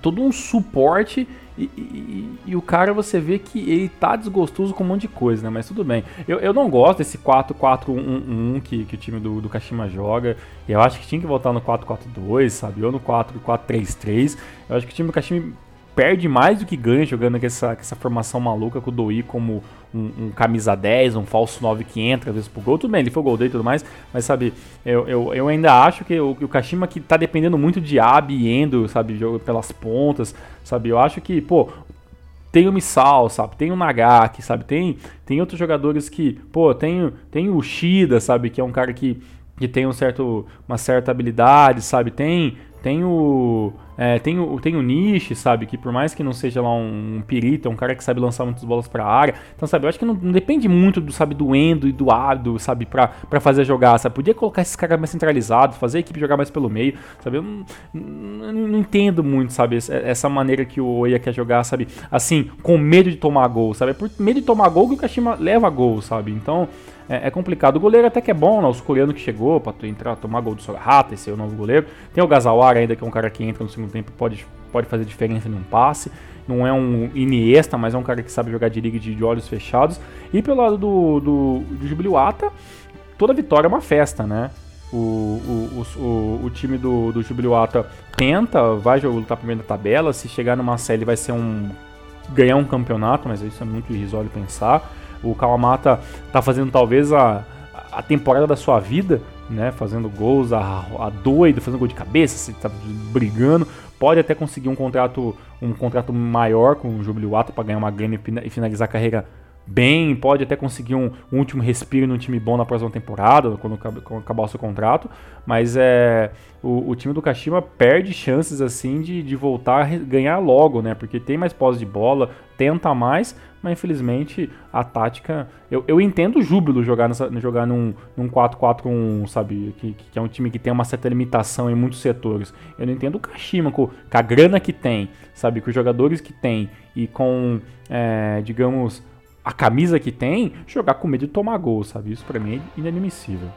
todo um suporte e, e, e, o cara você vê que ele tá desgostoso com um monte de coisa, né? Mas tudo bem. Eu, eu não gosto desse 4-4-1-1 que, que o time do, do Kashima joga. Eu acho que tinha que voltar no 4-4-2, sabe? Ou no 4-4-3-3. Eu acho que o time do Kashima perde mais do que ganha jogando com essa, com essa formação maluca com o Doi como um, um, camisa 10, um falso 9 que entra às vezes pro gol. Tudo bem, ele foi gol e tudo mais, mas sabe, eu, eu, eu ainda acho que o, o Kashima que tá dependendo muito de Abi e Endo, sabe, jogo pelas pontas, sabe, eu acho que, pô, tem o Misal, sabe? Tem o Nagaki, sabe? Tem, tem outros jogadores que, pô, tem, tem o Shida, sabe? Que é um cara que, que tem um certo, uma certa habilidade, sabe? Tem, tem o é, tem, o, tem o sabe? Que por mais que não seja lá um, um é um cara que sabe lançar muitas bolas pra área. Então, sabe, eu acho que não, não depende muito do, sabe, do Endo e do Ado, sabe, pra, pra fazer jogar, sabe? Podia colocar esses caras mais centralizados, fazer a equipe jogar mais pelo meio, sabe? Eu não, não, não entendo muito, sabe? Essa maneira que o Oya quer jogar, sabe? Assim, com medo de tomar gol, sabe? É por medo de tomar gol que o Kashima leva gol, sabe? Então, é, é, complicado. O goleiro até que é bom, né? Os coreanos que chegou pra tu entrar, tomar gol do Sorahata, esse é o novo goleiro. Tem o Gazawara ainda, que é um cara que entra no segundo tempo pode, pode fazer diferença num passe. Não é um Iniesta, mas é um cara que sabe jogar de liga de, de olhos fechados. E pelo lado do, do, do Jubiluata, toda vitória é uma festa, né? O, o, o, o, time do, do Jubiluata tenta, vai lutar primeiro da tabela. Se chegar numa série, vai ser um. ganhar um campeonato, mas isso é muito irrisório pensar. O Kawamata tá fazendo talvez a, a temporada da sua vida, né? Fazendo gols a, a doido, fazendo gol de cabeça, se tá brigando. Pode até conseguir um contrato, um contrato maior com o Jubiluata para ganhar uma grana e finalizar a carreira bem, pode até conseguir um, um, último respiro num time bom na próxima temporada, quando, quando acabar o seu contrato, mas é, o, o, time do Kashima perde chances assim de, de voltar a ganhar logo, né? Porque tem mais posse de bola, tenta mais, mas infelizmente a tática. Eu, eu entendo o júbilo jogar, nessa, jogar num, num 4-4-1, sabe? Que, que, é um time que tem uma certa limitação em muitos setores. Eu não entendo o Kashima, com, com a grana que tem, sabe? Com os jogadores que tem e com, é, digamos a camisa que tem, jogar com medo de tomar gol, sabe? Isso para mim é inadmissível.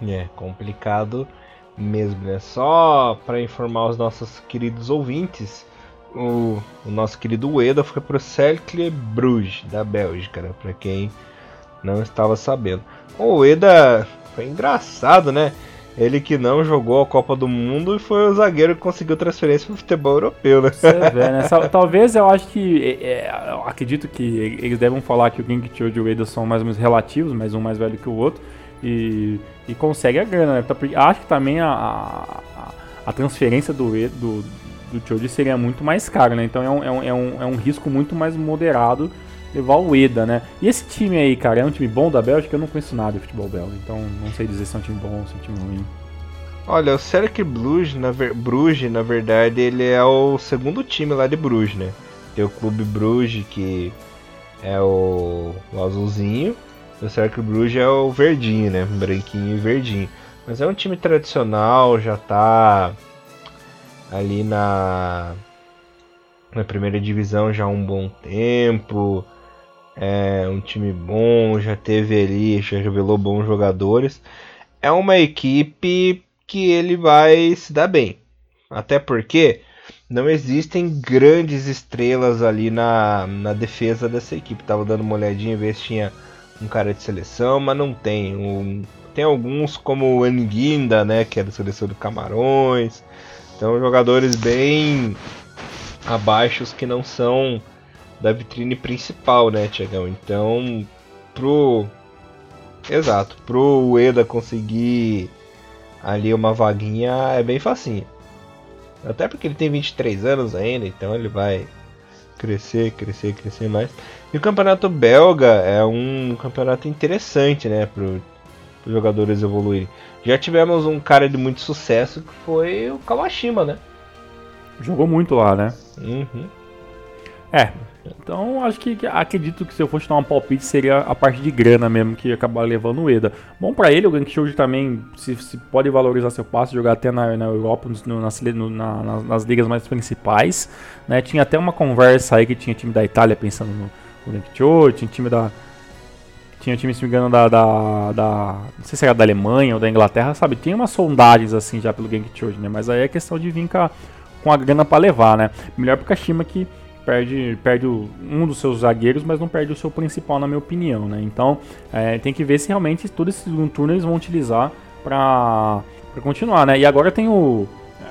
É complicado mesmo, né? Só para informar os nossos queridos ouvintes, o, o nosso querido Ueda foi pro Cercle Bruges, da Bélgica, né? Pra quem não estava sabendo. O Ueda foi engraçado, né? Ele que não jogou a Copa do Mundo e foi o zagueiro que conseguiu transferência pro futebol europeu, né? Você vê, né? Talvez eu acho que. É, é, eu acredito que eles devem falar que o Genk e o Ueda são mais ou menos relativos, mas um mais velho que o outro. E, e consegue a grana, né? Acho que também a, a, a transferência do, do, do Choji seria muito mais cara, né? Então é um, é, um, é, um, é um risco muito mais moderado levar o Eda, né? E esse time aí, cara, é um time bom da Bélgica? Eu não conheço nada de futebol belga, então não sei dizer se é um time bom ou se é um time ruim. Olha, o Cercle Bruges, na, ver... Bruges, na verdade, ele é o segundo time lá de Bruges, né? Tem o Clube Bruges, que é o, o azulzinho, o Cercle Bruges é o verdinho, né? Branquinho e verdinho. Mas é um time tradicional, já tá ali na, na primeira divisão já há um bom tempo é um time bom, já teve ali, já revelou bons jogadores. É uma equipe que ele vai se dar bem. Até porque não existem grandes estrelas ali na, na defesa dessa equipe. Tava dando uma olhadinha ver se tinha um cara de seleção, mas não tem. Um, tem alguns como o Anguinda, né, que é da seleção do Camarões. Então jogadores bem abaixo que não são da vitrine principal, né, Tiagão? Então, pro. Exato, pro Ueda conseguir ali uma vaguinha é bem facinho. Até porque ele tem 23 anos ainda, então ele vai crescer, crescer, crescer mais. E o campeonato belga é um campeonato interessante, né, para os jogadores evoluírem. Já tivemos um cara de muito sucesso que foi o Kawashima, né? Jogou muito lá, né? Uhum. É, então, acho que acredito que se eu fosse dar um palpite seria a parte de grana mesmo que ia acabar levando o Eda. Bom para ele, o Gank também se, se, pode valorizar seu passe, jogar até na, na Europa, no, nas, no, na, nas, nas, ligas mais principais. Né? Tinha até uma conversa aí que tinha time da Itália pensando no, no Gank tinha time da. Tinha time, se me engano, da, da, da, Não sei se era da Alemanha ou da Inglaterra, sabe? Tinha umas sondagens assim já pelo Gank né? Mas aí é questão de vir com a, grana para levar, né? Melhor pro Kashima que perde, perde um dos seus zagueiros, mas não perde o seu principal, na minha opinião, né? Então, é, tem que ver se realmente todo esse segundo turno eles vão utilizar para continuar, né? E agora tem o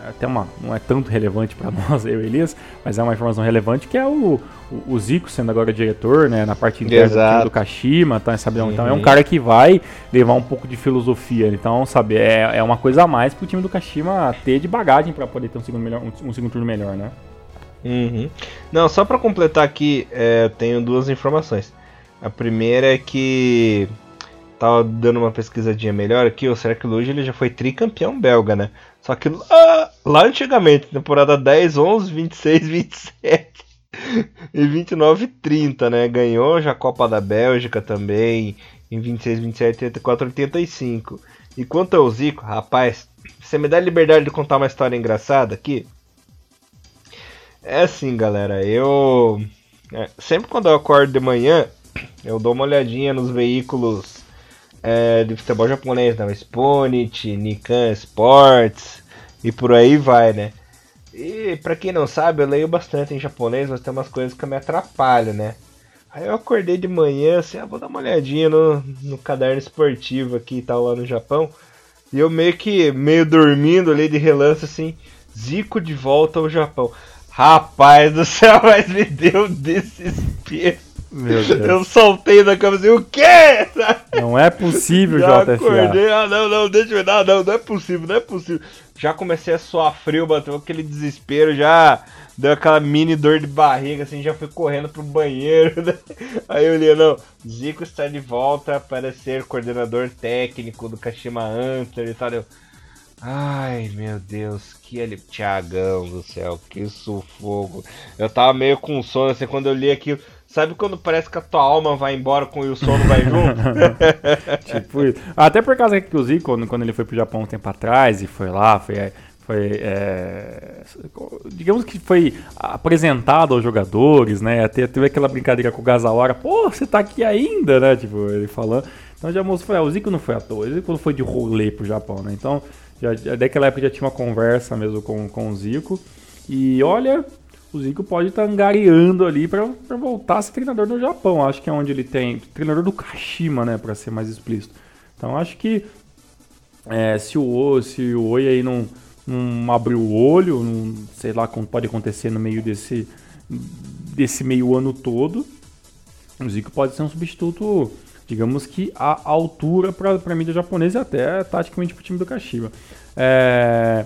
até uma não é tanto relevante para nós, eu e Elias, mas é uma informação relevante que é o, o, o Zico sendo agora diretor, né, na parte interna do, time do Kashima, tá, sabe? Uhum. Então é um cara que vai levar um pouco de filosofia, então, sabe, é, é uma coisa a mais pro time do Kashima ter de bagagem para poder ter um segundo, melhor, um, um segundo turno melhor, né? Uhum. Não, só para completar aqui, é, tenho duas informações. A primeira é que tava dando uma pesquisadinha melhor aqui, o Cercle hoje ele já foi tricampeão belga, né? Só que lá, lá antigamente, temporada 10, 11, 26, 27 e 29 30, né? Ganhou já a Copa da Bélgica também em 26, 27, 84, 85. E quanto ao Zico, rapaz, você me dá a liberdade de contar uma história engraçada aqui? É assim, galera, eu. É, sempre quando eu acordo de manhã, eu dou uma olhadinha nos veículos é, de futebol japonês, né? Spunit, Nikan Sports e por aí vai, né? E pra quem não sabe, eu leio bastante em japonês, mas tem umas coisas que me atrapalham, né? Aí eu acordei de manhã, assim, ah, vou dar uma olhadinha no, no caderno esportivo aqui e tal lá no Japão. E eu meio que, meio dormindo ali de relance, assim, Zico de volta ao Japão. Rapaz do céu, mas me deu desespero. Meu Deus. Eu soltei da cama assim, o quê? Não é possível, Já JFA. acordei, ah não, não, deixa eu ver, não, não, não é possível, não é possível. Já comecei a suar frio, bateu aquele desespero, já deu aquela mini dor de barriga, assim, já fui correndo pro banheiro. Né? Aí eu li, não, Zico está de volta para ser coordenador técnico do Kashima Antler e tal. Eu, Ai, meu Deus, que ele. Tiagão do céu, que sufoco. Eu tava meio com sono assim quando eu li aquilo. Sabe quando parece que a tua alma vai embora com o sono vai junto? tipo isso. Até por causa que o Zico, quando, ele foi pro Japão um tempo atrás e foi lá, foi. Foi, é, digamos que foi apresentado aos jogadores, né? Até teve aquela brincadeira com o Gazawara, pô, você tá aqui ainda, né? Tipo, ele falando. Então já mostrou, ah, o Zico não foi à toa, o Zico não foi de rolê pro Japão, né? Então já, daquela época já tinha uma conversa mesmo com, com o Zico. E olha, o Zico pode estar tá angariando ali para voltar a ser treinador no Japão. Acho que é onde ele tem. Treinador do Kashima, né? Para ser mais explícito. Então acho que é, se o se o Oi aí não, não abrir o olho, não, sei lá como pode acontecer no meio desse, desse meio ano todo, o Zico pode ser um substituto digamos que a altura para a mídia japonesa e até taticamente para o time do Kashiba. É,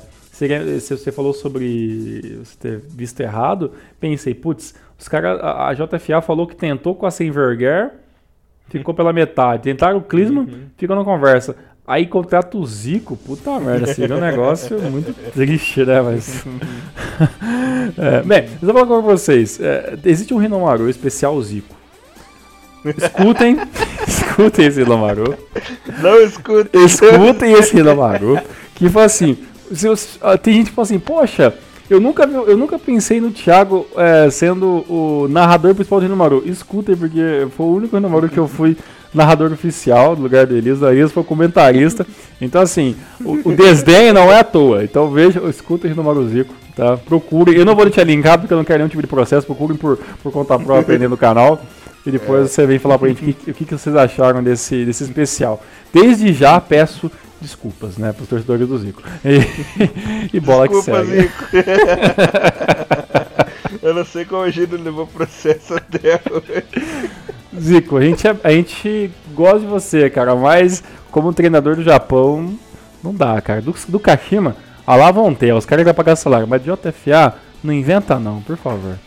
se você falou sobre você ter visto errado, pensei, putz, os caras, a, JFA falou que tentou com a Senverger, ficou pela metade. Tentaram o Klinsmann, uhum. ficou na conversa. Aí contrata o Zico, puta merda, seria um negócio muito triste, né? Mas. é, bem, eu vou falar com vocês. É, existe um Renomaru especial Zico. Escutem, escutem esse Hilamaru. Não escutem. Escutem esse Hilamaru. Que foi assim, tem gente que fala assim, poxa, eu nunca, eu nunca pensei no Thiago é, sendo o narrador principal do Hilamaru. Escutem, porque foi o único Hilamaru que eu fui narrador oficial no lugar do Elias. O Elias foi comentarista. Então, assim, o, o desdém não é à toa. Então, veja, escutem o Zico, tá? Procurem. Eu não vou te linkar porque eu não quero nenhum tipo de processo. Procurem por, por conta própria aí no canal. E depois é. você vem falar pra gente o que, que, que, vocês acharam desse, desse especial. Desde já peço desculpas, né, pros torcedores do Zico. E, e bola Desculpa, que segue. Zico. Eu não sei como a gente levou processo até hoje. Zico, a gente, é, a gente gosta de você, cara, mas como treinador do Japão, não dá, cara. Do, do Kashima, a lá vão ter, os caras vão pagar salário, mas de JFA, não inventa não, por favor.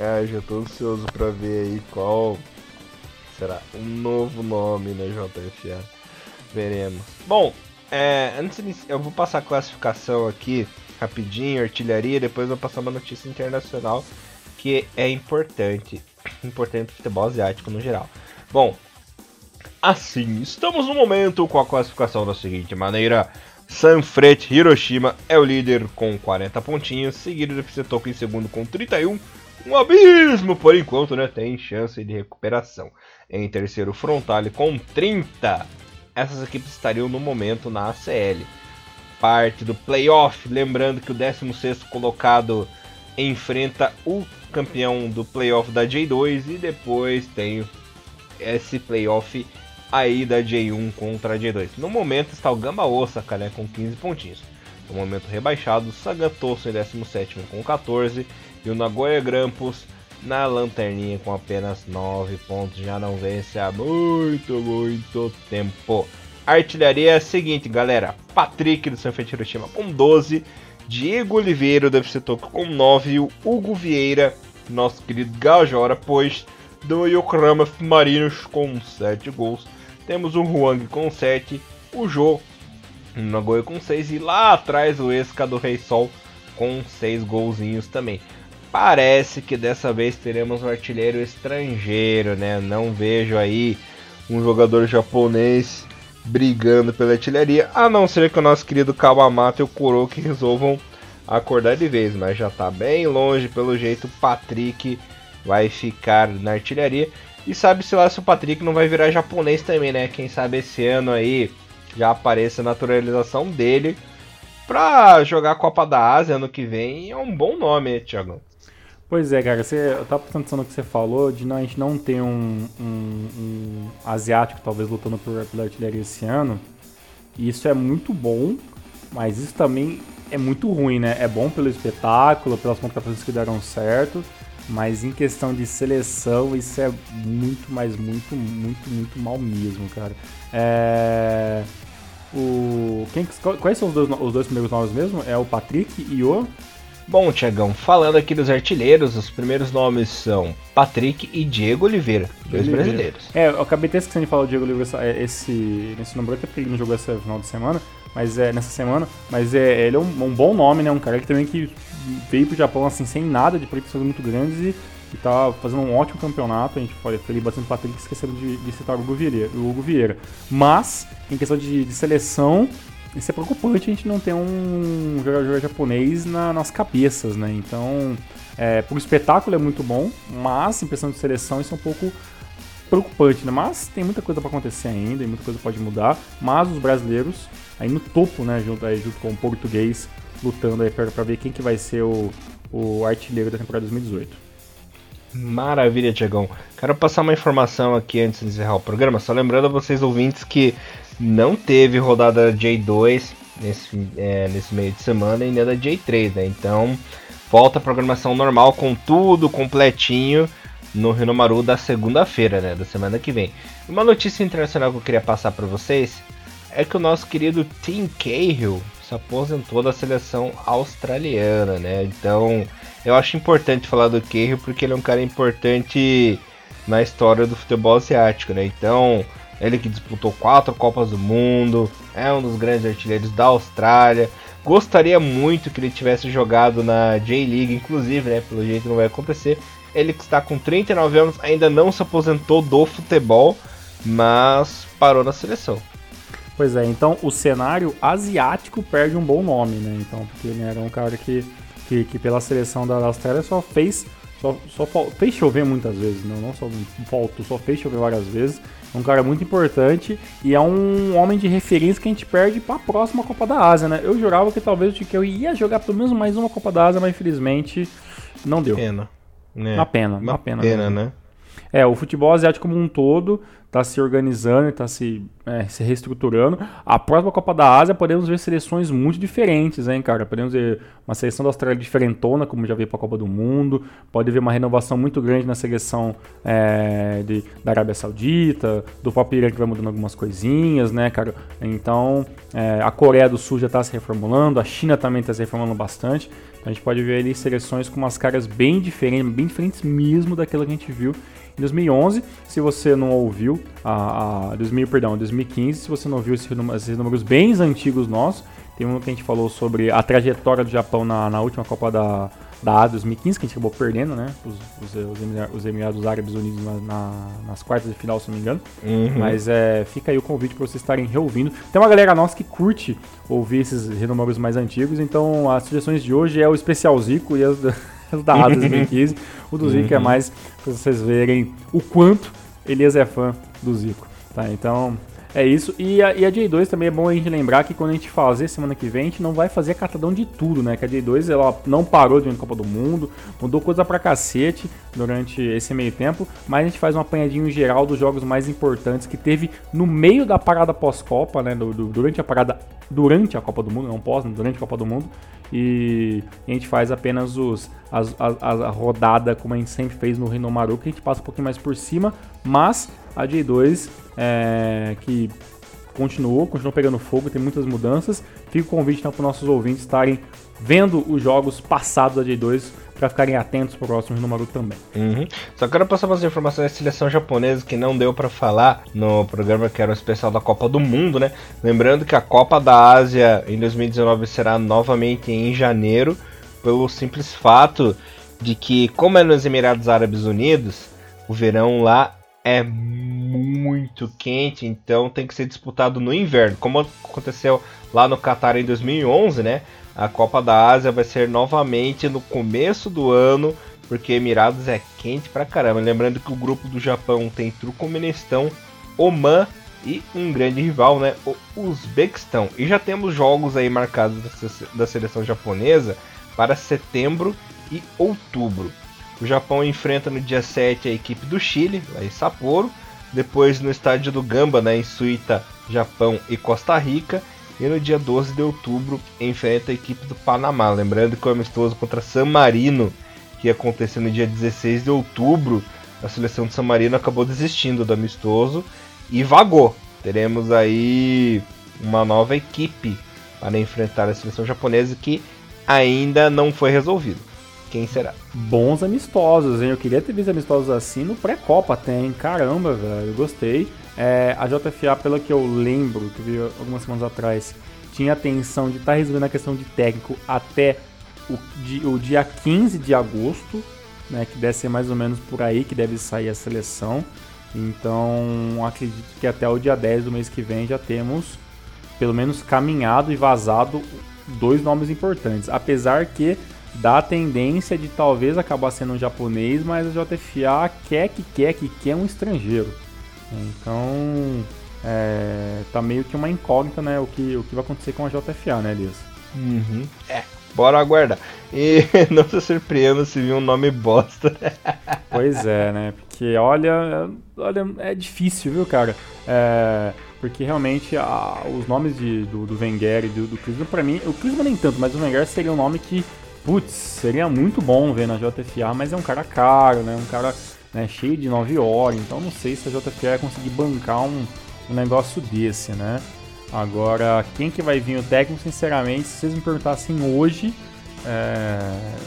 ah, já tô ansioso pra ver aí qual será um novo nome na JFA. Veremos. Bom, é, antes de, eu vou passar a classificação aqui rapidinho, artilharia, depois vou passar uma notícia internacional que é importante, importante para o futebol asiático no geral. Bom, assim, estamos no momento com a classificação da seguinte maneira: Sanfrecce Hiroshima é o líder com 40 pontinhos, seguido do FC em segundo com 31. Um abismo por enquanto, né? Tem chance de recuperação. Em terceiro, Frontale com 30. Essas equipes estariam no momento na ACL. Parte do playoff, lembrando que o 16 colocado enfrenta o campeão do playoff da J2 e depois tem esse playoff aí da J1 contra a J2. No momento está o Gamba Osaka né, com 15 pontinhos. No momento rebaixado, Sagan Tosso em 17 com 14 e o Nagoya Grampus na lanterninha com apenas 9 pontos. Já não vence há muito, muito tempo. Artilharia é a seguinte, galera. Patrick do Sanfrecce Hiroshima com 12. Diego Oliveira do FC Tokyo com 9. E o Hugo Vieira, nosso querido Gajora, pois do Yokohama Marinos com 7 gols. Temos o Huang com 7. O Jo Nagoya com 6. E lá atrás o Esca do Rei Sol com 6 golzinhos também. Parece que dessa vez teremos um artilheiro estrangeiro, né? Não vejo aí um jogador japonês brigando pela artilharia, a não ser que o nosso querido Kawamata e o Kuroki resolvam acordar de vez, mas já está bem longe, pelo jeito o Patrick vai ficar na artilharia. E sabe-se lá se o Patrick não vai virar japonês também, né? Quem sabe esse ano aí já apareça a naturalização dele para jogar a Copa da Ásia ano que vem. É um bom nome, Thiago. Pois é, cara, você, eu tava atenção no que você falou, de não, a gente não ter um, um, um asiático talvez lutando por, pela artilharia esse ano. E isso é muito bom, mas isso também é muito ruim, né? É bom pelo espetáculo, pelas contratações que deram certo, mas em questão de seleção, isso é muito, mas muito, muito, muito mal mesmo, cara. É... O... Quem, quais são os dois, os dois primeiros nomes mesmo? É o Patrick e o... Bom, Tiagão, falando aqui dos artilheiros, os primeiros nomes são Patrick e Diego Oliveira, dois Oliveira. brasileiros. É, eu acabei até esquecendo de falar o Diego Oliveira é, esse, nesse número, até porque ele não jogou essa final de semana, mas é nessa semana, mas é, ele é um, um, bom nome, né? Um cara que também que veio pro Japão assim sem nada de pretensões muito grandes e, e tá fazendo um ótimo campeonato. A gente pode falar bastante do Patrick esquecendo de, de citar o Hugo Vieira, o Hugo Vieira. Mas, em questão de, de seleção, isso é preocupante a gente não ter um jogador japonês na, nas cabeças, né? Então, é, pro espetáculo é muito bom, mas em questão de seleção isso é um pouco preocupante, né? Mas tem muita coisa para acontecer ainda, e muita coisa pode mudar. Mas os brasileiros aí no topo, né? Junto, aí, junto com o português, lutando aí para ver quem que vai ser o, o artilheiro da temporada 2018. Maravilha, Tiagão. Quero passar uma informação aqui antes de encerrar o programa, só lembrando a vocês ouvintes que não teve rodada J2 nesse, é, nesse meio de semana e nem da J3, né? Então volta a programação normal com tudo completinho no Rinomaru da segunda-feira, né? Da semana que vem. Uma notícia internacional que eu queria passar para vocês é que o nosso querido Tim Cahill se aposentou da seleção australiana, né? Então eu acho importante falar do Cahill porque ele é um cara importante na história do futebol asiático, né? Então ele que disputou quatro Copas do Mundo, é um dos grandes artilheiros da Austrália. Gostaria muito que ele tivesse jogado na J-League, inclusive, né? Pelo jeito não vai acontecer. Ele que está com 39 anos, ainda não se aposentou do futebol, mas parou na seleção. Pois é, então o cenário asiático perde um bom nome, né? Então, porque ele era um cara que, que, que pela seleção da Austrália só fez só, só fez chover muitas vezes, não, não só faltou, só fez chover várias vezes. É um cara muito importante e é um homem de referência que a gente perde para a próxima Copa da Ásia, né? Eu jurava que talvez o Tiquel ia jogar pelo menos mais uma Copa da Ásia, mas infelizmente não deu. Pena. Né? Uma pena, uma, uma pena. Pena, né? É, o futebol asiático como um todo está se organizando, está se, é, se reestruturando. A próxima Copa da Ásia podemos ver seleções muito diferentes, hein, cara? Podemos ver uma seleção da Austrália diferentona, como já veio para a Copa do Mundo. Pode ver uma renovação muito grande na seleção é, de, da Arábia Saudita, do próprio Irã que vai mudando algumas coisinhas, né, cara? Então, é, a Coreia do Sul já está se reformulando, a China também está se reformulando bastante. Então, a gente pode ver ali seleções com umas caras bem diferentes, bem diferentes mesmo daquilo que a gente viu em 2011. Se você não ouviu, a, a 2000, perdão, 2015, se você não ouviu esses, esses números bem antigos nossos, tem um que a gente falou sobre a trajetória do Japão na, na última Copa da, da A 2015, que a gente acabou perdendo, né? Os, os, os Emirados Árabes Unidos na, na, nas quartas de final, se não me engano. Uhum. Mas é, fica aí o convite para vocês estarem reouvindo. Tem uma galera nossa que curte ouvir esses renomados mais antigos, então as sugestões de hoje é o especial Zico e as da A 2015. o do Zico é uhum. é mais para vocês verem o quanto Elias é fã do Zico. Tá? Então, é isso. E a, e a J2 também é bom a gente lembrar que quando a gente fazer semana que vem, a gente não vai fazer catadão de tudo, né? Que a J2 ela não parou de Copa do Mundo, mudou coisa pra cacete durante esse meio tempo, mas a gente faz um apanhadinho geral dos jogos mais importantes que teve no meio da parada pós-Copa, né? Do, do, durante a parada. Durante a Copa do Mundo, não pós, durante a Copa do Mundo. E a gente faz apenas os, as, a, a, rodada, como a gente sempre fez no Rinomaru, que a gente passa um pouquinho mais por cima, mas a J2, é, que continuou, continuou pegando fogo, tem muitas mudanças. Fica o convite então, para os nossos ouvintes estarem vendo os jogos passados da J2 para ficarem atentos para o próximo número também. Uhum. Só quero passar umas informações da seleção japonesa que não deu para falar no programa que era o especial da Copa do Mundo, né? Lembrando que a Copa da Ásia em 2019 será novamente em janeiro, pelo simples fato de que, como é nos Emirados Árabes Unidos, o verão lá é muito quente, então tem que ser disputado no inverno, como aconteceu lá no Qatar em 2011, né? A Copa da Ásia vai ser novamente no começo do ano, porque Emirados é quente pra caramba. Lembrando que o grupo do Japão tem Turcomenistão, Oman e um grande rival, né, o Uzbequistão. E já temos jogos aí marcados da seleção japonesa para setembro e outubro. O Japão enfrenta no dia 7 a equipe do Chile, lá em Sapporo. Depois no estádio do Gamba, né, em Suíta, Japão e Costa Rica. E no dia 12 de outubro enfrenta a equipe do Panamá. Lembrando que o amistoso contra San Marino, que ia acontecer no dia 16 de outubro, a seleção de San Marino acabou desistindo do amistoso e vagou. Teremos aí uma nova equipe para enfrentar a seleção japonesa que ainda não foi resolvido. Quem será? Bons amistosos, hein? Eu queria ter visto amistosos assim no pré-copa até, hein? Caramba, velho, eu gostei. É, a JFA, pelo que eu lembro, que vi algumas semanas atrás, tinha a intenção de estar tá resolvendo a questão de técnico até o, o dia 15 de agosto, né? Que deve ser mais ou menos por aí que deve sair a seleção. Então, acredito que até o dia 10 do mês que vem já temos pelo menos caminhado e vazado dois nomes importantes. Apesar que dá a tendência de talvez acabar sendo um japonês, mas a JFA quer que quer que quer um estrangeiro. Então é, tá meio que uma incógnita, né? O que, o que vai acontecer com a JFA, né, Elias? Uhum. É, bora aguardar. E não se surpreenda se vir um nome bosta. pois é, né? Porque olha, olha, é difícil, viu, cara? É, porque realmente a, os nomes de, do, do Wenger e do, do Klinsmann, pra mim, o Klinsmann nem tanto, mas o Wenger seria um nome que, putz, seria muito bom ver na JFA, mas é um cara caro, né? Um cara né, cheio de 9 horas, então não sei se a JFA vai conseguir bancar um, um negócio desse, né? Agora, quem que vai vir o técnico, sinceramente, se vocês me perguntassem hoje, é,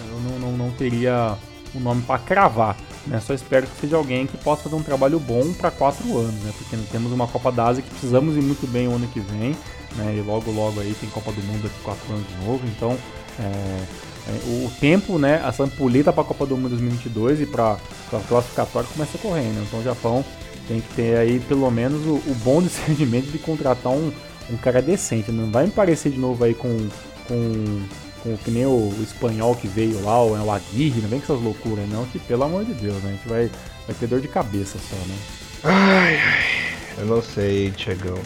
eu não, não, não teria um nome para cravar. Né? Só espero que seja alguém que possa fazer um trabalho bom para quatro anos, né? Porque temos uma Copa da Ásia que precisamos ir muito bem o ano que vem, né? E logo logo aí tem Copa do Mundo daqui quatro anos de novo, então é, o tempo, né? A Sampulita para a Copa do Mundo 2022 e para a classificatória começa a correr, né? Então o Japão tem que ter aí pelo menos o, o bom discernimento de contratar um, um cara decente. Não vai me parecer de novo aí com, com com que nem o, o, espanhol que veio lá, o, o Aguirre, não vem com essas loucuras não, que pelo amor de Deus, né? A gente vai, vai ter dor de cabeça só, né? Ai, ai, eu não sei, Tiagão.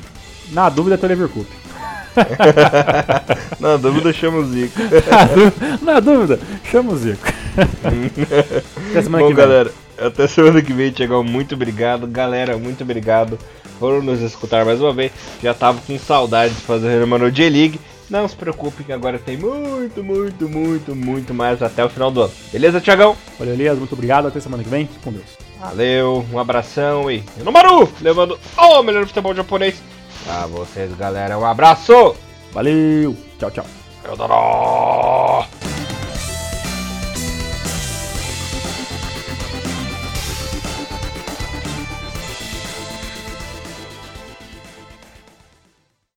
Na dúvida, é Leverkusen. Na dúvida, chama o Zico. Na dúvida, chama o Zico. Até semana Bom, que vem. galera, Até semana que vem, Tiagão. Muito obrigado. Galera, muito obrigado por nos escutar mais uma vez. Já tava com saudade de fazer uma no J-League. Não se preocupe que agora tem muito, muito, muito, muito mais até o final do ano. Beleza, Tiagão? Valeu, Elias. Muito obrigado. Até semana que vem. Com Deus. Valeu, um abração e Maru levando o melhor futebol japonês pra vocês, galera. Um abraço! Valeu! Tchau, tchau. Eu